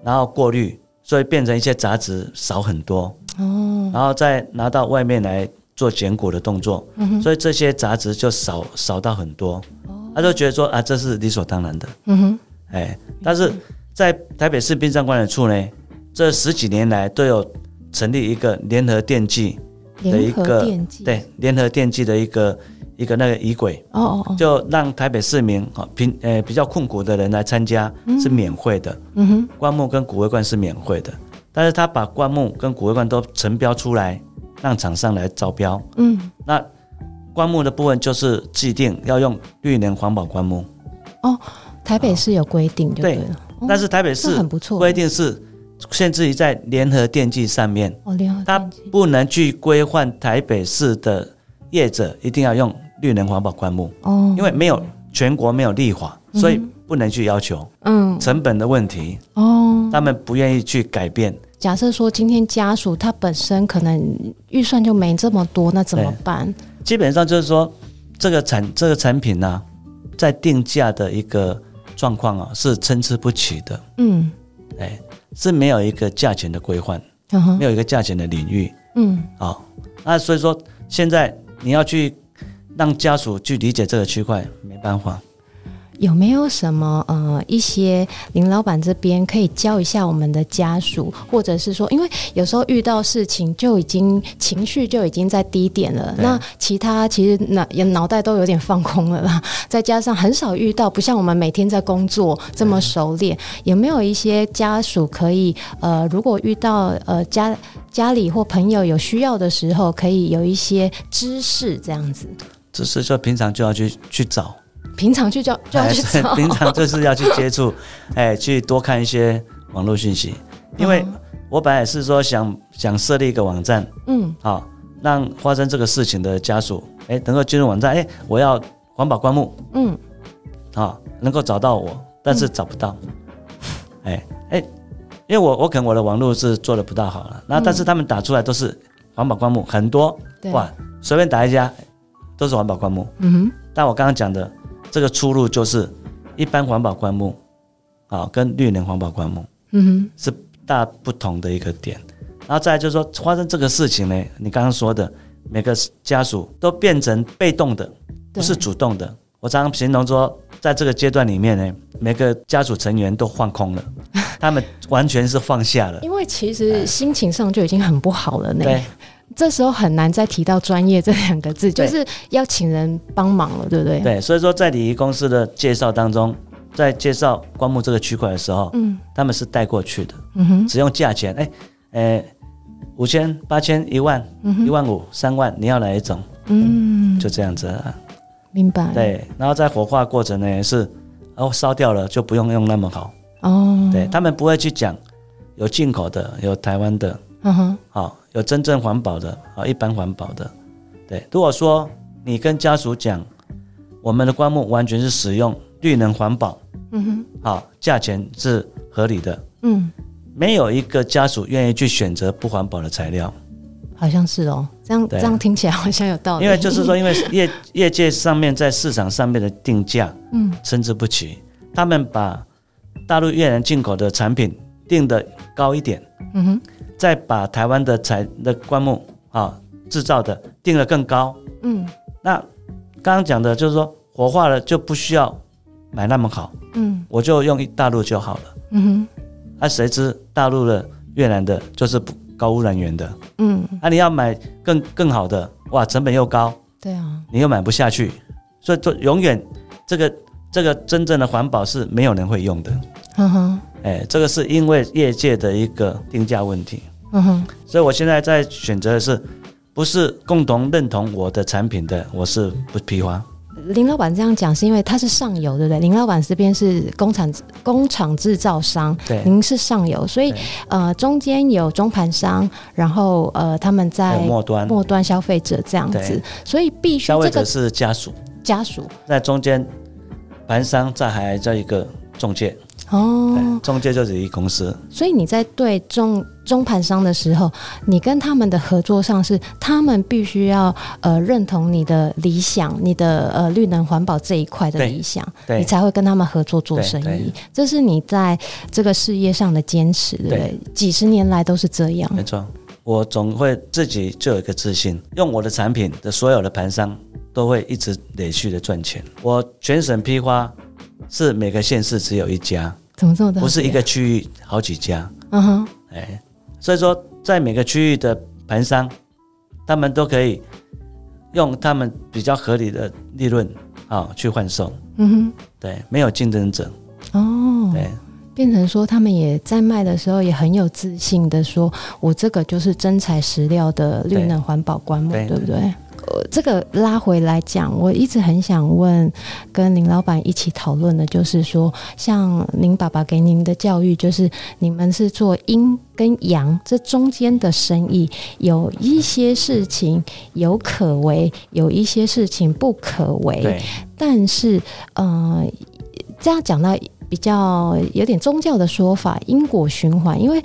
然后过滤，所以变成一些杂质少很多，哦，然后再拿到外面来做剪骨的动作，嗯哼，所以这些杂质就少少到很多，哦，他就觉得说啊，这是理所当然的，嗯哼，哎，但是在台北市殡葬管理处呢，这十几年来都有成立一个联合奠祭。的一个对联合奠祭的一个一个那个仪轨哦哦哦，就让台北市民啊平呃比较困苦的人来参加是免费的，嗯哼，棺木跟骨灰罐是免费的，但是他把棺木跟骨灰罐都成标出来，让厂商来招标，嗯，那棺木的部分就是既定要用绿能环保棺木，哦，台北市有规定就对但是台北市很不错，规定是。限制于在联合电器上面，哦，联合它不能去规范台北市的业者一定要用绿能环保棺木哦，因为没有全国没有立法，所以不能去要求。嗯，成本的问题哦，他们不愿意去改变。假设说今天家属他本身可能预算就没这么多，那怎么办？基本上就是说，这个产这个产品呢、啊，在定价的一个状况啊，是参差不齐的。嗯，哎。是没有一个价钱的规范，uh. 没有一个价钱的领域。嗯，好，那所以说现在你要去让家属去理解这个区块，没办法。有没有什么呃一些林老板这边可以教一下我们的家属，或者是说，因为有时候遇到事情就已经情绪就已经在低点了，那其他其实脑也脑袋都有点放空了啦，再加上很少遇到，不像我们每天在工作这么熟练，有没有一些家属可以呃，如果遇到呃家家里或朋友有需要的时候，可以有一些知识这样子？知识就平常就要去去找。平常去就就要去找，平常就是要去接触，*laughs* 哎，去多看一些网络信息。因为我本来也是说想想设立一个网站，嗯，好，让发生这个事情的家属，哎，能够进入网站，哎，我要环保棺木，嗯，好，能够找到我，但是找不到，*laughs* 哎哎，因为我我可能我的网络是做的不大好了，那但是他们打出来都是环保棺木很多，哇，随便打一家都是环保棺木，嗯哼，但我刚刚讲的。这个出路就是一般环保棺木，啊，跟绿能环保棺木，嗯哼，是大不同的一个点。然后再来就是说，发生这个事情呢，你刚刚说的每个家属都变成被动的，不是主动的。我常常形容说，在这个阶段里面呢，每个家属成员都放空了，*laughs* 他们完全是放下了，因为其实心情上就已经很不好了呢。对。这时候很难再提到专业这两个字，就是要请人帮忙了，对不对？对，所以说在礼仪公司的介绍当中，在介绍棺木这个区块的时候，嗯，他们是带过去的，嗯哼，只用价钱，哎，呃，五千、八千、一万、一万五、三万，你要哪一种？嗯，就这样子啊，明白。对，然后在火化过程呢也是，哦，烧掉了就不用用那么好，哦，对他们不会去讲有进口的，有台湾的。嗯哼，好，有真正环保的，啊，一般环保的，对。如果说你跟家属讲，我们的棺木完全是使用绿能环保，嗯哼，好，价钱是合理的，嗯，没有一个家属愿意去选择不环保的材料，好像是哦，这样对这样听起来好像有道理。因为就是说，因为 *laughs* 业业界上面在市场上面的定价，嗯，参差不齐，他们把大陆越南进口的产品定的高一点，嗯哼。再把台湾的材的棺木啊制造的定得更高，嗯，那刚刚讲的就是说火化了就不需要买那么好，嗯，我就用大陆就好了，嗯哼，那、啊、谁知大陆的越南的就是高污染源的，嗯，那、啊、你要买更更好的，哇，成本又高，对啊，你又买不下去，所以就永远这个这个真正的环保是没有人会用的，嗯哼。哎，这个是因为业界的一个定价问题，嗯哼，所以我现在在选择的是，不是共同认同我的产品的，我是不批发。林老板这样讲是因为他是上游，对不对？林老板这边是工厂工厂制造商，对，您是上游，所以呃中间有中盘商，然后呃他们在末端末端消费者这样子，所以必须、这个、消费者是家属，家属在中间，盘商在还在一个中介。哦，中介就是一公司，所以你在对中中盘商的时候，你跟他们的合作上是，他们必须要呃认同你的理想，你的呃绿能环保这一块的理想，你才会跟他们合作做生意。这是你在这个事业上的坚持，对不对？几十年来都是这样。没错，我总会自己就有一个自信，用我的产品的所有的盘商都会一直连续的赚钱。我全省批发。是每个县市只有一家，怎么这么大？不是一个区域好几家。嗯哼，哎，所以说在每个区域的盘商，他们都可以用他们比较合理的利润啊去换售。嗯哼，对，没有竞争者。哦，对，变成说他们也在卖的时候也很有自信的说，我这个就是真材实料的绿能环保棺木，对，对不对？这个拉回来讲，我一直很想问，跟林老板一起讨论的，就是说，像您爸爸给您的教育，就是你们是做阴跟阳这中间的生意，有一些事情有可为，有一些事情不可为。对。但是，呃，这样讲到。比较有点宗教的说法，因果循环，因为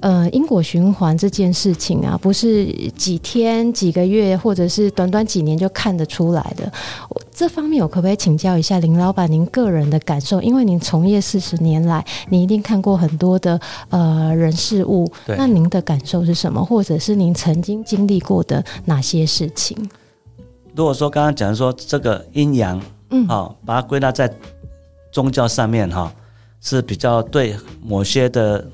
呃，因果循环这件事情啊，不是几天、几个月，或者是短短几年就看得出来的。这方面，我可不可以请教一下林老板您个人的感受？因为您从业四十年来，你一定看过很多的呃人事物，那您的感受是什么？或者是您曾经经历过的哪些事情？如果说刚刚讲说这个阴阳，嗯，好、哦，把它归纳在。宗教上面哈是比较对某些的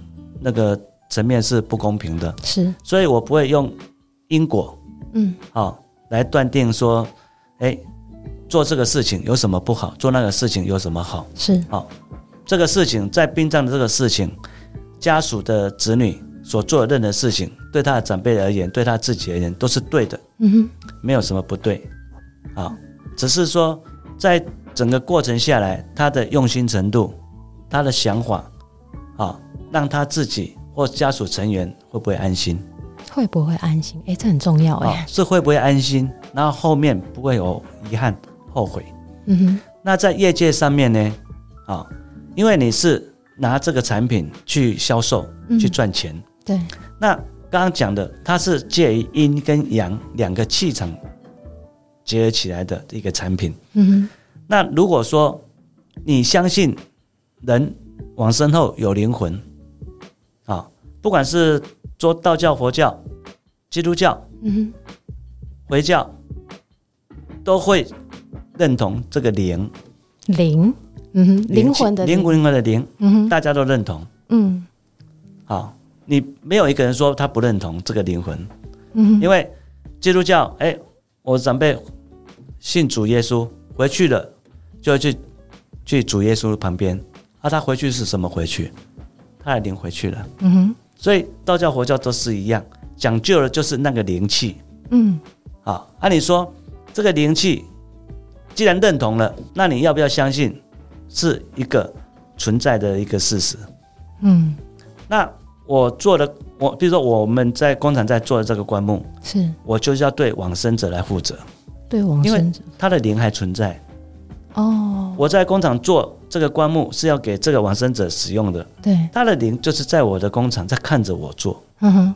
那个层面是不公平的，是，所以我不会用因果，嗯，好来断定说，哎，做这个事情有什么不好，做那个事情有什么好，是，好，这个事情在殡葬的这个事情，家属的子女所做的任何事情，对他的长辈而言，对他自己而言都是对的，嗯哼，没有什么不对，啊，只是说在。整个过程下来，他的用心程度，他的想法，啊，让他自己或家属成员会不会安心？会不会安心？哎，这很重要哎。是会不会安心？然后后面不会有遗憾、后悔。嗯哼。那在业界上面呢？啊，因为你是拿这个产品去销售、嗯、去赚钱。对。那刚刚讲的，它是介于阴跟阳两个气场结合起来的一个产品。嗯哼。那如果说你相信人往生后有灵魂，啊，不管是做道教、佛教、基督教、嗯哼，回教，都会认同这个灵，灵，嗯哼，灵魂的灵，灵魂的灵，嗯哼，大家都认同，嗯，好，你没有一个人说他不认同这个灵魂，嗯哼，因为基督教，哎，我长辈信主耶稣回去了。就要去去主耶稣旁边，啊，他回去是什么回去？他的灵回去了。嗯哼。所以道教、佛教都是一样，讲究的就是那个灵气。嗯。好，按理说这个灵气既然认同了，那你要不要相信是一个存在的一个事实？嗯。那我做的，我比如说我们在工厂在做的这个棺木，是我就是要对往生者来负责。对往生者，他的灵还存在。哦，我在工厂做这个棺木是要给这个往生者使用的。对，他的灵就是在我的工厂在看着我做。嗯哼，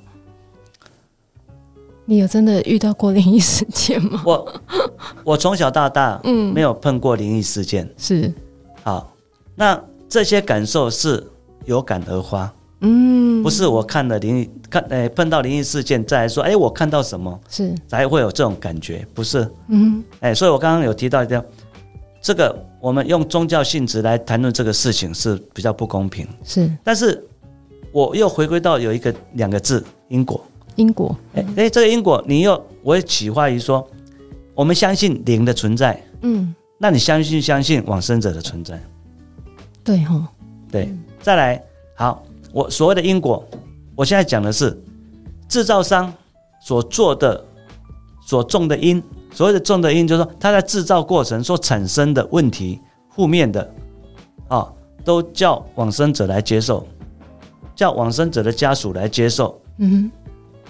你有真的遇到过灵异事件吗？我我从小到大 *laughs* 嗯没有碰过灵异事件。嗯、是，好，那这些感受是有感而发。嗯，不是我看了灵异看诶碰到灵异事件再来说哎我看到什么是才会有这种感觉不是？嗯，哎，所以我刚刚有提到一点。这个我们用宗教性质来谈论这个事情是比较不公平，是。但是我又回归到有一个两个字因果，因果。哎哎，这个因果你又我也启发于说，我们相信灵的存在，嗯，那你相信相信往生者的存在？对哈、哦，对。再来，好，我所谓的因果，我现在讲的是制造商所做的所种的因，所谓的种的因，就是说它在制造过程所产生的问题，负面的，啊，都叫往生者来接受，叫往生者的家属来接受，嗯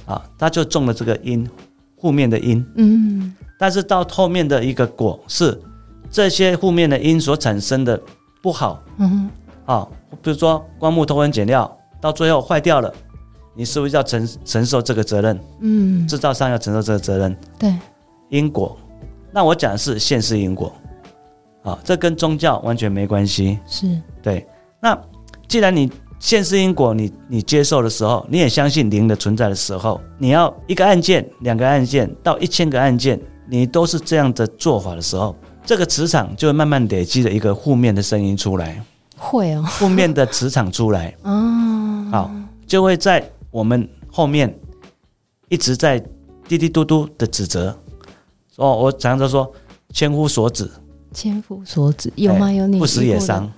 哼，啊，他就种了这个因，负面的因，嗯，但是到后面的一个果是这些负面的因所产生的不好，嗯哼，啊，比如说棺木偷工减料，到最后坏掉了。你是不是要承承受这个责任？嗯，制造商要承受这个责任。对，因果。那我讲的是现世因果，啊，这跟宗教完全没关系。是，对。那既然你现世因果你，你你接受的时候，你也相信灵的存在的时候，你要一个案件、两个案件到一千个案件，你都是这样的做法的时候，这个磁场就会慢慢累积的一个负面的声音出来。会哦，负面的磁场出来。*laughs* 哦，好，就会在。我们后面一直在滴滴嘟嘟的指责，哦，我常常说千夫所指，千夫所指有吗？有你不死也伤，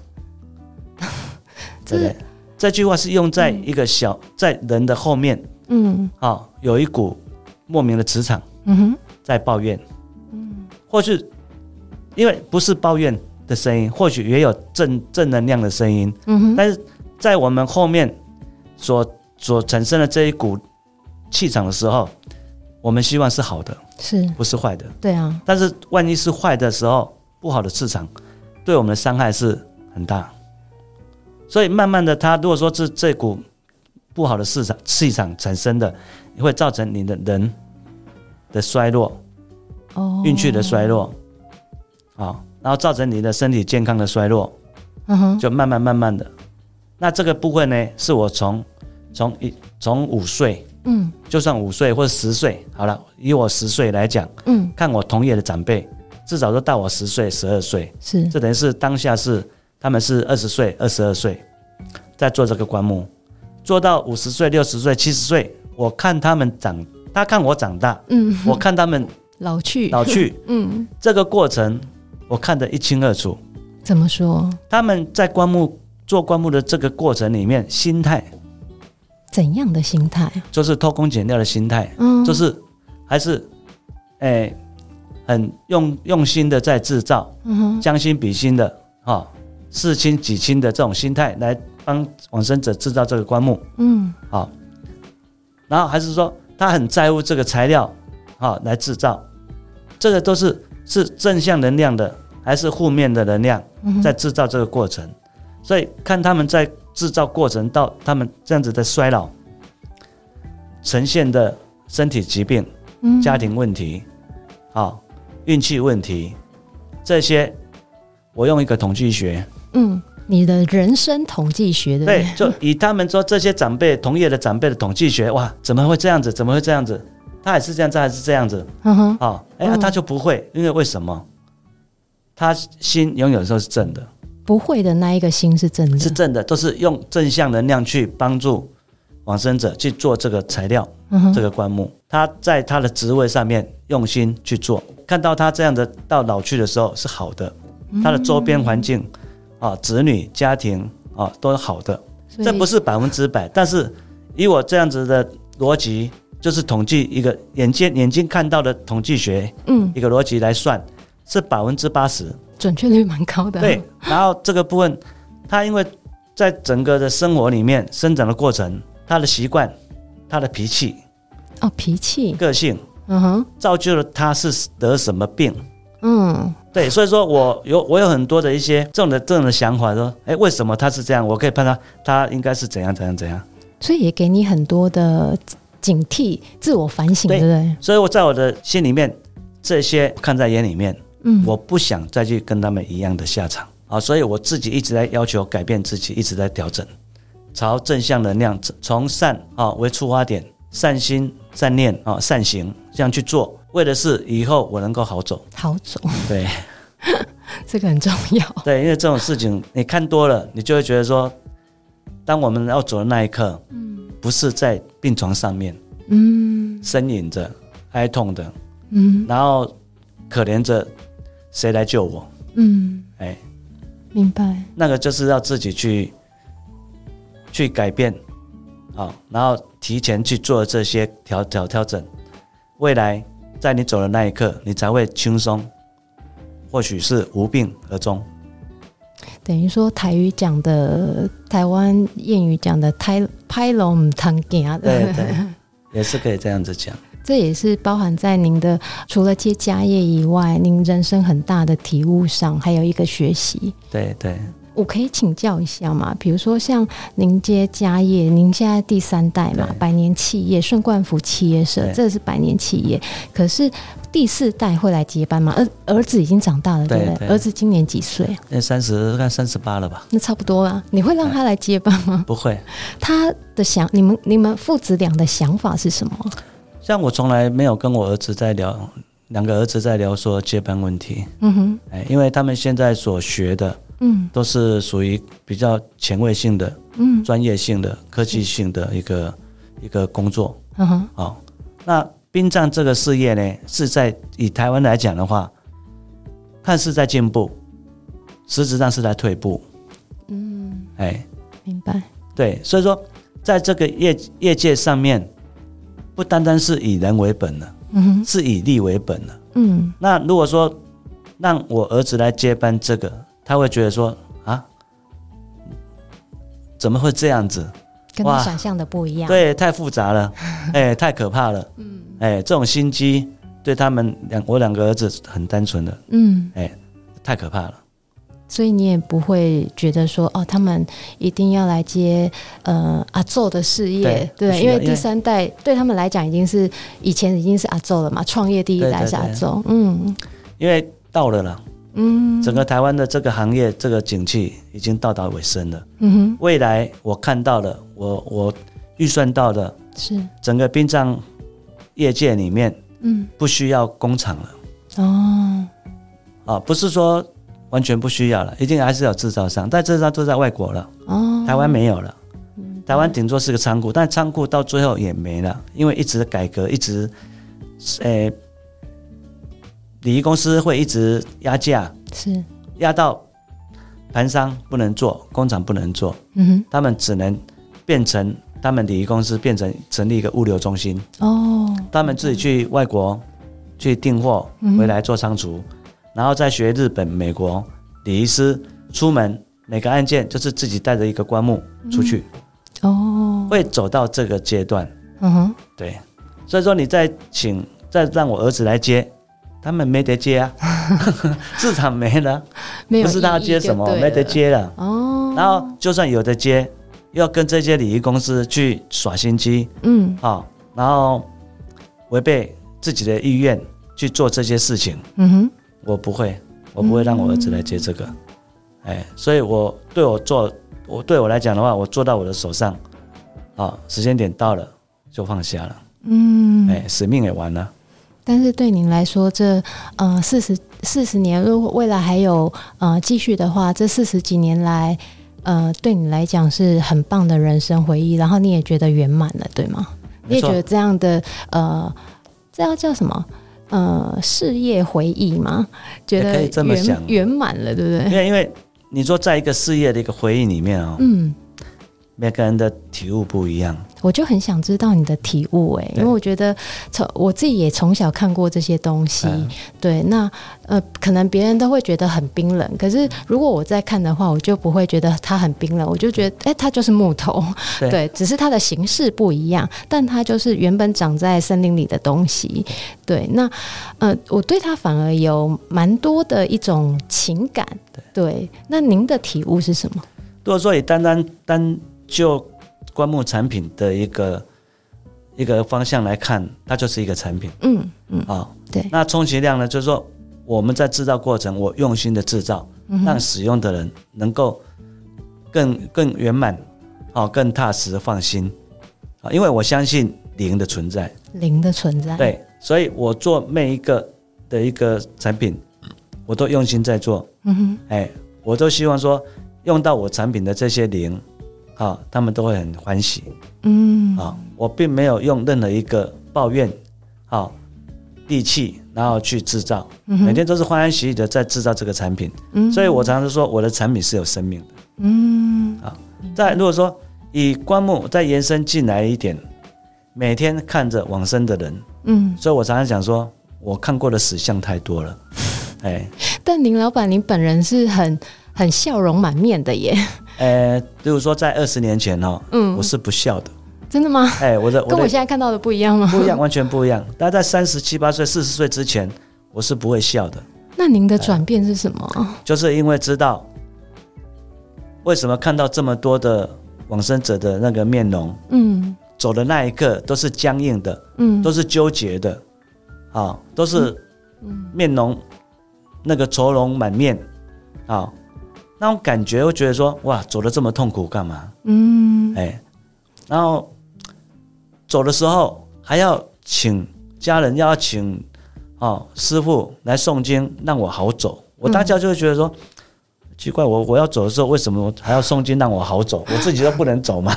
*laughs* 对不对？这句话是用在一个小在人的后面，嗯，啊，有一股莫名的磁场，嗯哼，在抱怨，嗯，或是因为不是抱怨的声音，或许也有正正能量的声音，嗯哼，但是在我们后面所。所产生的这一股气场的时候，我们希望是好的，是不是坏的？对啊。但是万一是坏的时候，不好的市场对我们的伤害是很大。所以慢慢的，它如果说是这股不好的市场气场产生的，会造成你的人的衰落，哦，运气的衰落，啊，然后造成你的身体健康的衰落，嗯哼，就慢慢慢慢的。那这个部分呢，是我从。从一从五岁，嗯，就算五岁或者十岁，好了，以我十岁来讲，嗯，看我同业的长辈，至少都大我十岁、十二岁，是，这等于是当下是他们是二十岁、二十二岁，在做这个棺木，做到五十岁、六十岁、七十岁，我看他们长，他看我长大，嗯，我看他们老去，老去，*laughs* 嗯，这个过程我看得一清二楚。怎么说？他们在棺木做棺木的这个过程里面，心态。怎样的心态？就是偷工减料的心态，嗯，就是还是，哎、欸，很用用心的在制造，嗯哼，将心比心的，哈、哦，事亲己亲的这种心态来帮往生者制造这个棺木，嗯，好、哦，然后还是说他很在乎这个材料，哈、哦，来制造，这个都是是正向能量的，还是负面的能量在制造这个过程，嗯、所以看他们在。制造过程到他们这样子的衰老，呈现的身体疾病、家庭问题、啊运气问题，这些我用一个统计学，嗯，你的人生统计学的，对，就以他们说这些长辈同业的长辈的统计学，哇，怎么会这样子？怎么会这样子？他也是这样子，还是这样子？嗯哼，啊，哎呀，他就不会，因为为什么？他心永远都是正的。不会的那一个心是正的，是正的，都是用正向能量去帮助往生者去做这个材料，嗯、这个棺木。他在他的职位上面用心去做，看到他这样的到老去的时候是好的，他的周边环境啊、子女、家庭啊都是好的。这不是百分之百，但是以我这样子的逻辑，就是统计一个眼睛眼睛看到的统计学，嗯，一个逻辑来算是百分之八十。准确率蛮高的。对，然后这个部分，他因为在整个的生活里面生长的过程，他的习惯，他的脾气，哦，脾气，个性，嗯哼，造就了他是得什么病，嗯，对，所以说我有我有很多的一些这种的这种的想法，说，哎，为什么他是这样？我可以判断他应该是怎样怎样怎样。所以也给你很多的警惕、自我反省，对不对？所以我在我的心里面，这些看在眼里面。嗯，我不想再去跟他们一样的下场啊，所以我自己一直在要求改变自己，一直在调整，朝正向能量，从善啊为出发点，善心、善念啊、善行这样去做，为的是以后我能够好走，好走。对，*laughs* 这个很重要。对，因为这种事情你看多了，你就会觉得说，当我们要走的那一刻，嗯，不是在病床上面，嗯，呻吟着、哀痛的，嗯，然后可怜着。谁来救我？嗯，哎，明白。那个就是要自己去去改变，啊，然后提前去做这些调调调整，未来在你走的那一刻，你才会轻松，或许是无病而终。等于说台语讲的，台湾谚语讲的“拍拍龙唔烫镜”，对对，也是可以这样子讲。这也是包含在您的除了接家业以外，您人生很大的体悟上，还有一个学习。对对。我可以请教一下吗？比如说像您接家业，您现在第三代嘛，百年企业顺冠福企业社，这是百年企业。可是第四代会来接班吗？儿儿子已经长大了，对不对？儿子今年几岁？那三十，看三十八了吧？那差不多啊。你会让他来接班吗？不会。他的想，你们你们父子俩的想法是什么？像我从来没有跟我儿子在聊，两个儿子在聊说接班问题。嗯哼，哎，因为他们现在所学的。嗯，都是属于比较前卫性的、嗯，专业性的、科技性的一个一个工作。嗯哼，哦，那殡葬这个事业呢，是在以台湾来讲的话，看似在进步，实质上是在退步。嗯，哎，明白。对，所以说，在这个业业界上面，不单单是以人为本了，嗯哼，是以利为本了。嗯，那如果说让我儿子来接班这个。他会觉得说啊，怎么会这样子？跟他想象的不一样。对，太复杂了，*laughs* 哎、欸，太可怕了。嗯，哎，这种心机对他们两，我两个儿子很单纯的。嗯，哎、欸，太可怕了。所以你也不会觉得说哦，他们一定要来接呃阿祖的事业，对，对，因为第三代对他们来讲已经是以前已经是阿祖了嘛，创业第一代是阿祖。嗯，因为到了了。嗯，整个台湾的这个行业，这个景气已经到达尾声了。嗯哼，未来我看到了，我我预算到的是整个殡葬业界里面，嗯，不需要工厂了。哦，啊，不是说完全不需要了，一定还是有制造商，但制造商都在外国了。哦，台湾没有了，台湾顶多是个仓库，但仓库到最后也没了，因为一直改革，一直，诶、欸。礼仪公司会一直压价，是压到盘商不能做，工厂不能做，嗯哼，他们只能变成他们礼仪公司变成成立一个物流中心哦，他们自己去外国去订货回来做仓储，然后再学日本、美国礼仪师出门，每个案件就是自己带着一个棺木出去哦，会走到这个阶段，嗯哼，对，所以说你再请再让我儿子来接。他们没得接啊，*laughs* 市场没了，没有不知道接什么，没得接了。哦，然后就算有的接，要跟这些礼仪公司去耍心机，嗯，好，然后违背自己的意愿去做这些事情。嗯哼，我不会，我不会让我儿子来接这个。嗯、哎，所以我对我做，我对我来讲的话，我做到我的手上，啊，时间点到了就放下了。嗯，哎，使命也完了。但是对您来说，这呃四十四十年，如果未来还有呃继续的话，这四十几年来，呃，对你来讲是很棒的人生回忆，然后你也觉得圆满了，对吗？你也觉得这样的呃，这要叫什么？呃，事业回忆吗？觉得圆圆满了，对不对？因为因为你说在一个事业的一个回忆里面啊、哦，嗯。每个人的体悟不一样，我就很想知道你的体悟哎、欸，因为我觉得从我自己也从小看过这些东西，嗯、对，那呃，可能别人都会觉得很冰冷，可是如果我在看的话，我就不会觉得它很冰冷，我就觉得哎，它、欸、就是木头，对，*laughs* 对，只是它的形式不一样，但它就是原本长在森林里的东西，对，那呃，我对它反而有蛮多的一种情感，对，对，那您的体悟是什么？如果说你单单单就棺木产品的一个一个方向来看，它就是一个产品。嗯嗯啊，对。那充其量呢，就是说我们在制造过程，我用心的制造，让使用的人能够更更圆满，啊，更踏实放心啊，因为我相信灵的存在，灵的存在。对，所以我做每一个的一个产品，我都用心在做。嗯哼，哎，我都希望说用到我产品的这些灵。啊，他们都会很欢喜。嗯，啊，我并没有用任何一个抱怨，啊，力气，然后去制造，每天都是欢欢喜喜的在制造这个产品。嗯，所以我常常说，我的产品是有生命的。嗯，啊，再如果说以棺木再延伸进来一点，每天看着往生的人，嗯，所以我常常讲说，我看过的死相太多了，*laughs* 哎。但林老板，您本人是很很笑容满面的耶。呃，比如说在二十年前哦，嗯，我是不笑的。真的吗？哎，我的，我的跟我现在看到的不一样吗？不一样，完全不一样。但在三十七八岁、四十岁之前，我是不会笑的。那您的转变是什么？呃，就是因为知道为什么看到这么多的往生者的那个面容，嗯，走的那一刻都是僵硬的，嗯，都是纠结的，啊，都是面容那个愁容满面，啊，那种感觉，我觉得说，哇，走的这么痛苦干嘛？嗯，哎，然后。走的时候还要请家人，要请哦师傅来诵经，让我好走。我大家就会觉得说，奇怪，我我要走的时候，为什么还要诵经让我好走？我自己都不能走吗？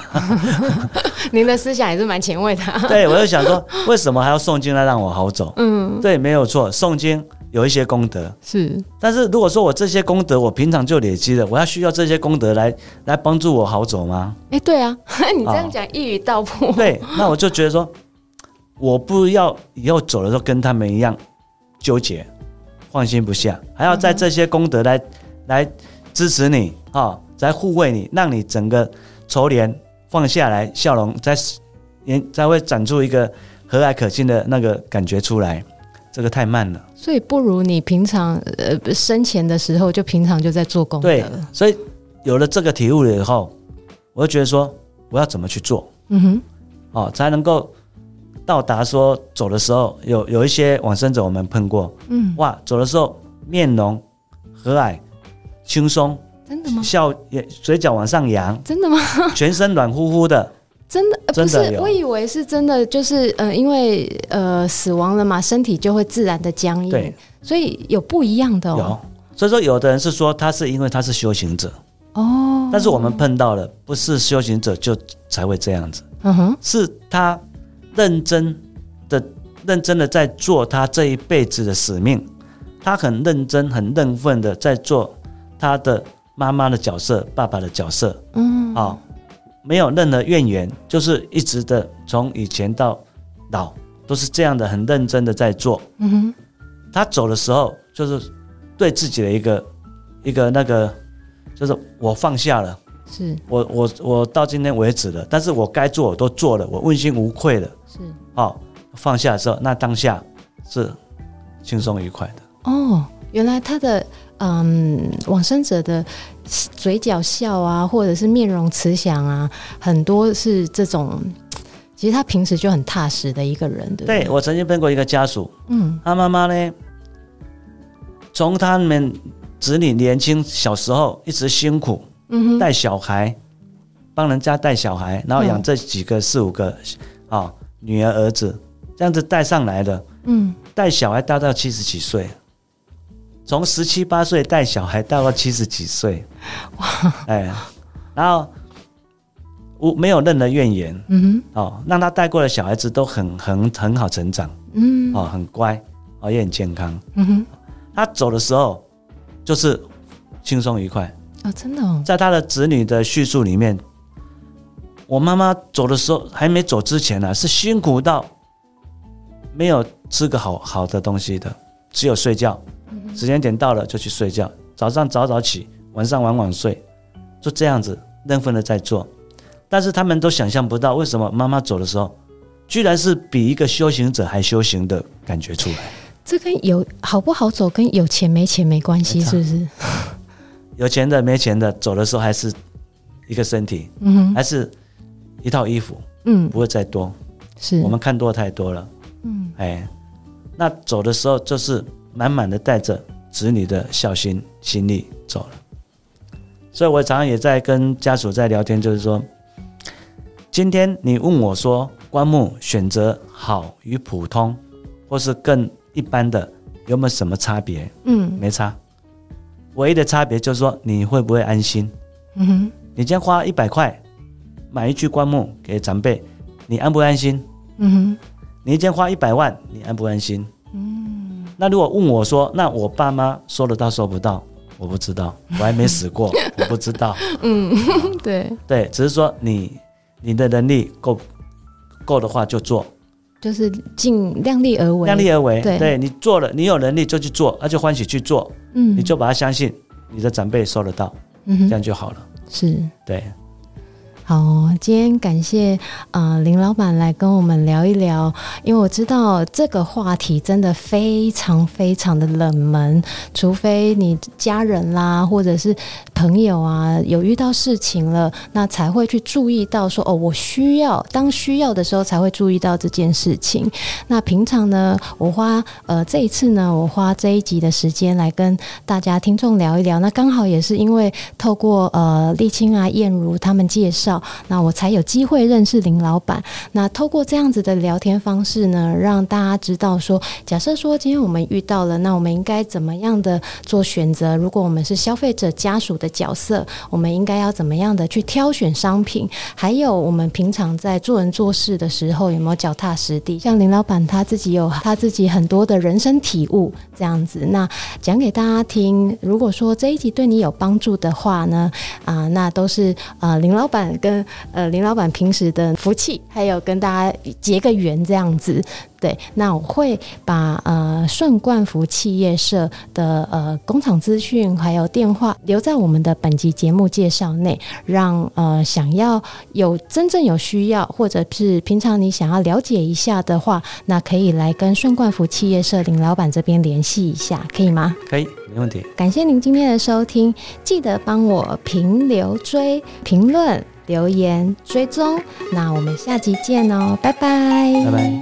*laughs* 您的思想也是蛮前卫的。对，我就想说，为什么还要诵经来让我好走？嗯，对，没有错，诵经有一些功德是。但是如果说我这些功德我平常就累积了，我要需要这些功德来来帮助我好走吗？哎，对啊，*laughs* 你这样讲一语道破。对，那我就觉得说，我不要以后走的时候跟他们一样纠结，放心不下，还要在这些功德来、嗯、来支持你啊，来护卫你，让你整个愁怜放下来，笑容才才会长出一个和蔼可亲的那个感觉出来。这个太慢了，所以不如你平常呃生前的时候就平常就在做功德。对，所以有了这个体悟了以后，我就觉得说我要怎么去做，嗯哼，哦，才能够到达说走的时候有有一些往生者我们碰过，嗯，哇，走的时候面容和蔼轻松，真的吗？笑也嘴角往上扬，真的吗？全身暖乎乎的。真的不是，我以为是真的，就是呃，因为呃死亡了嘛，身体就会自然的僵硬，对，所以有不一样的哦。有，所以说有的人是说他是因为他是修行者。哦，但是我们碰到了不是修行者就才会这样子，嗯哼，是他认真的、认真的在做他这一辈子的使命，他很认真、很认份的在做他的妈妈的角色、爸爸的角色，嗯，啊。没有任何怨言，就是一直的从以前到老都是这样的，很认真的在做。嗯哼，他走的时候就是对自己的一个一个那个，就是我放下了，是我我我到今天为止了，但是我该做我都做了，我问心无愧了。是，哦，放下的时候，那当下是轻松愉快的。哦，原来他的。嗯，往生者的嘴角笑啊，或者是面容慈祥啊，很多是这种。其实他平时就很踏实的一个人，对不对？对，我曾经问过一个家属，嗯，他妈妈呢，从他们子女年轻小时候一直辛苦，嗯哼，带小孩，帮人家带小孩，然后养这几个四五个啊、女儿儿子，这样子带上来的，嗯，带小孩带到七十几岁。从十七八岁带小孩到了七十几岁，哇！哎，然后无没有任何怨言，嗯哼，哦，让他带过的小孩子都很很很好成长，嗯，哦，很乖，哦，也很健康，嗯哼。他走的时候就是轻松愉快啊，真的哦。在他的子女的叙述里面，我妈妈走的时候还没走之前呢，是辛苦到没有吃个好好的东西的，只有睡觉。时间点到了就去睡觉，早上早早起，晚上晚晚睡，就这样子认份的在做。但是他们都想象不到，为什么妈妈走的时候，居然是比一个修行者还修行的感觉出来。这跟有好不好走，跟有钱没钱没关系，是不是？*laughs* 有钱的没钱的走的时候还是一个身体，嗯哼，还是一套衣服，嗯，不会再多。是我们看多太多了，嗯，哎，那走的时候就是。满满的带着子女的孝心心力走了，所以我常常也在跟家属在聊天，就是说，今天你问我说，棺木选择好与普通，或是更一般的，有没有什么差别？嗯，没差，唯一的差别就是说你会不会安心？嗯哼，你今天花一百块买一具棺木给长辈，你安不安心？嗯哼，你今天花一百万，你安不安心？那如果问我说，那我爸妈收得到收不到，我不知道，我还没死过，*laughs* 我不知道。嗯，*laughs* 对对，只是说你你的能力够够的话就做，就是尽量力而为，量力而为。对，对你做了，你有能力就去做，那就欢喜去做。嗯，你就把它相信，你的长辈收得到，嗯，这样就好了。是，对。好，今天感谢呃林老板来跟我们聊一聊，因为我知道这个话题真的非常非常的冷门，除非你家人啦或者是朋友啊有遇到事情了，那才会去注意到说哦，我需要当需要的时候才会注意到这件事情。那平常呢，我花呃这一次呢，我花这一集的时间来跟大家听众聊一聊，那刚好也是因为透过呃丽青啊、燕如他们介绍。那我才有机会认识林老板。那透过这样子的聊天方式呢，让大家知道说，假设说今天我们遇到了，那我们应该怎么样的做选择？如果我们是消费者家属的角色，我们应该要怎么样的去挑选商品？还有我们平常在做人做事的时候，有没有脚踏实地？像林老板他自己有他自己很多的人生体悟，这样子。那讲给大家听。如果说这一集对你有帮助的话呢，啊、那都是呃林老板跟呃，林老板平时的福气，还有跟大家结个缘这样子，对。那我会把呃顺冠福企业社的呃工厂资讯还有电话留在我们的本集节目介绍内，让呃想要有真正有需要，或者是平常你想要了解一下的话，那可以来跟顺冠福企业社林老板这边联系一下，可以吗？可以，没问题。感谢您今天的收听，记得帮我评留追评论。留言追踪。那我们下集见哦，拜拜，拜拜。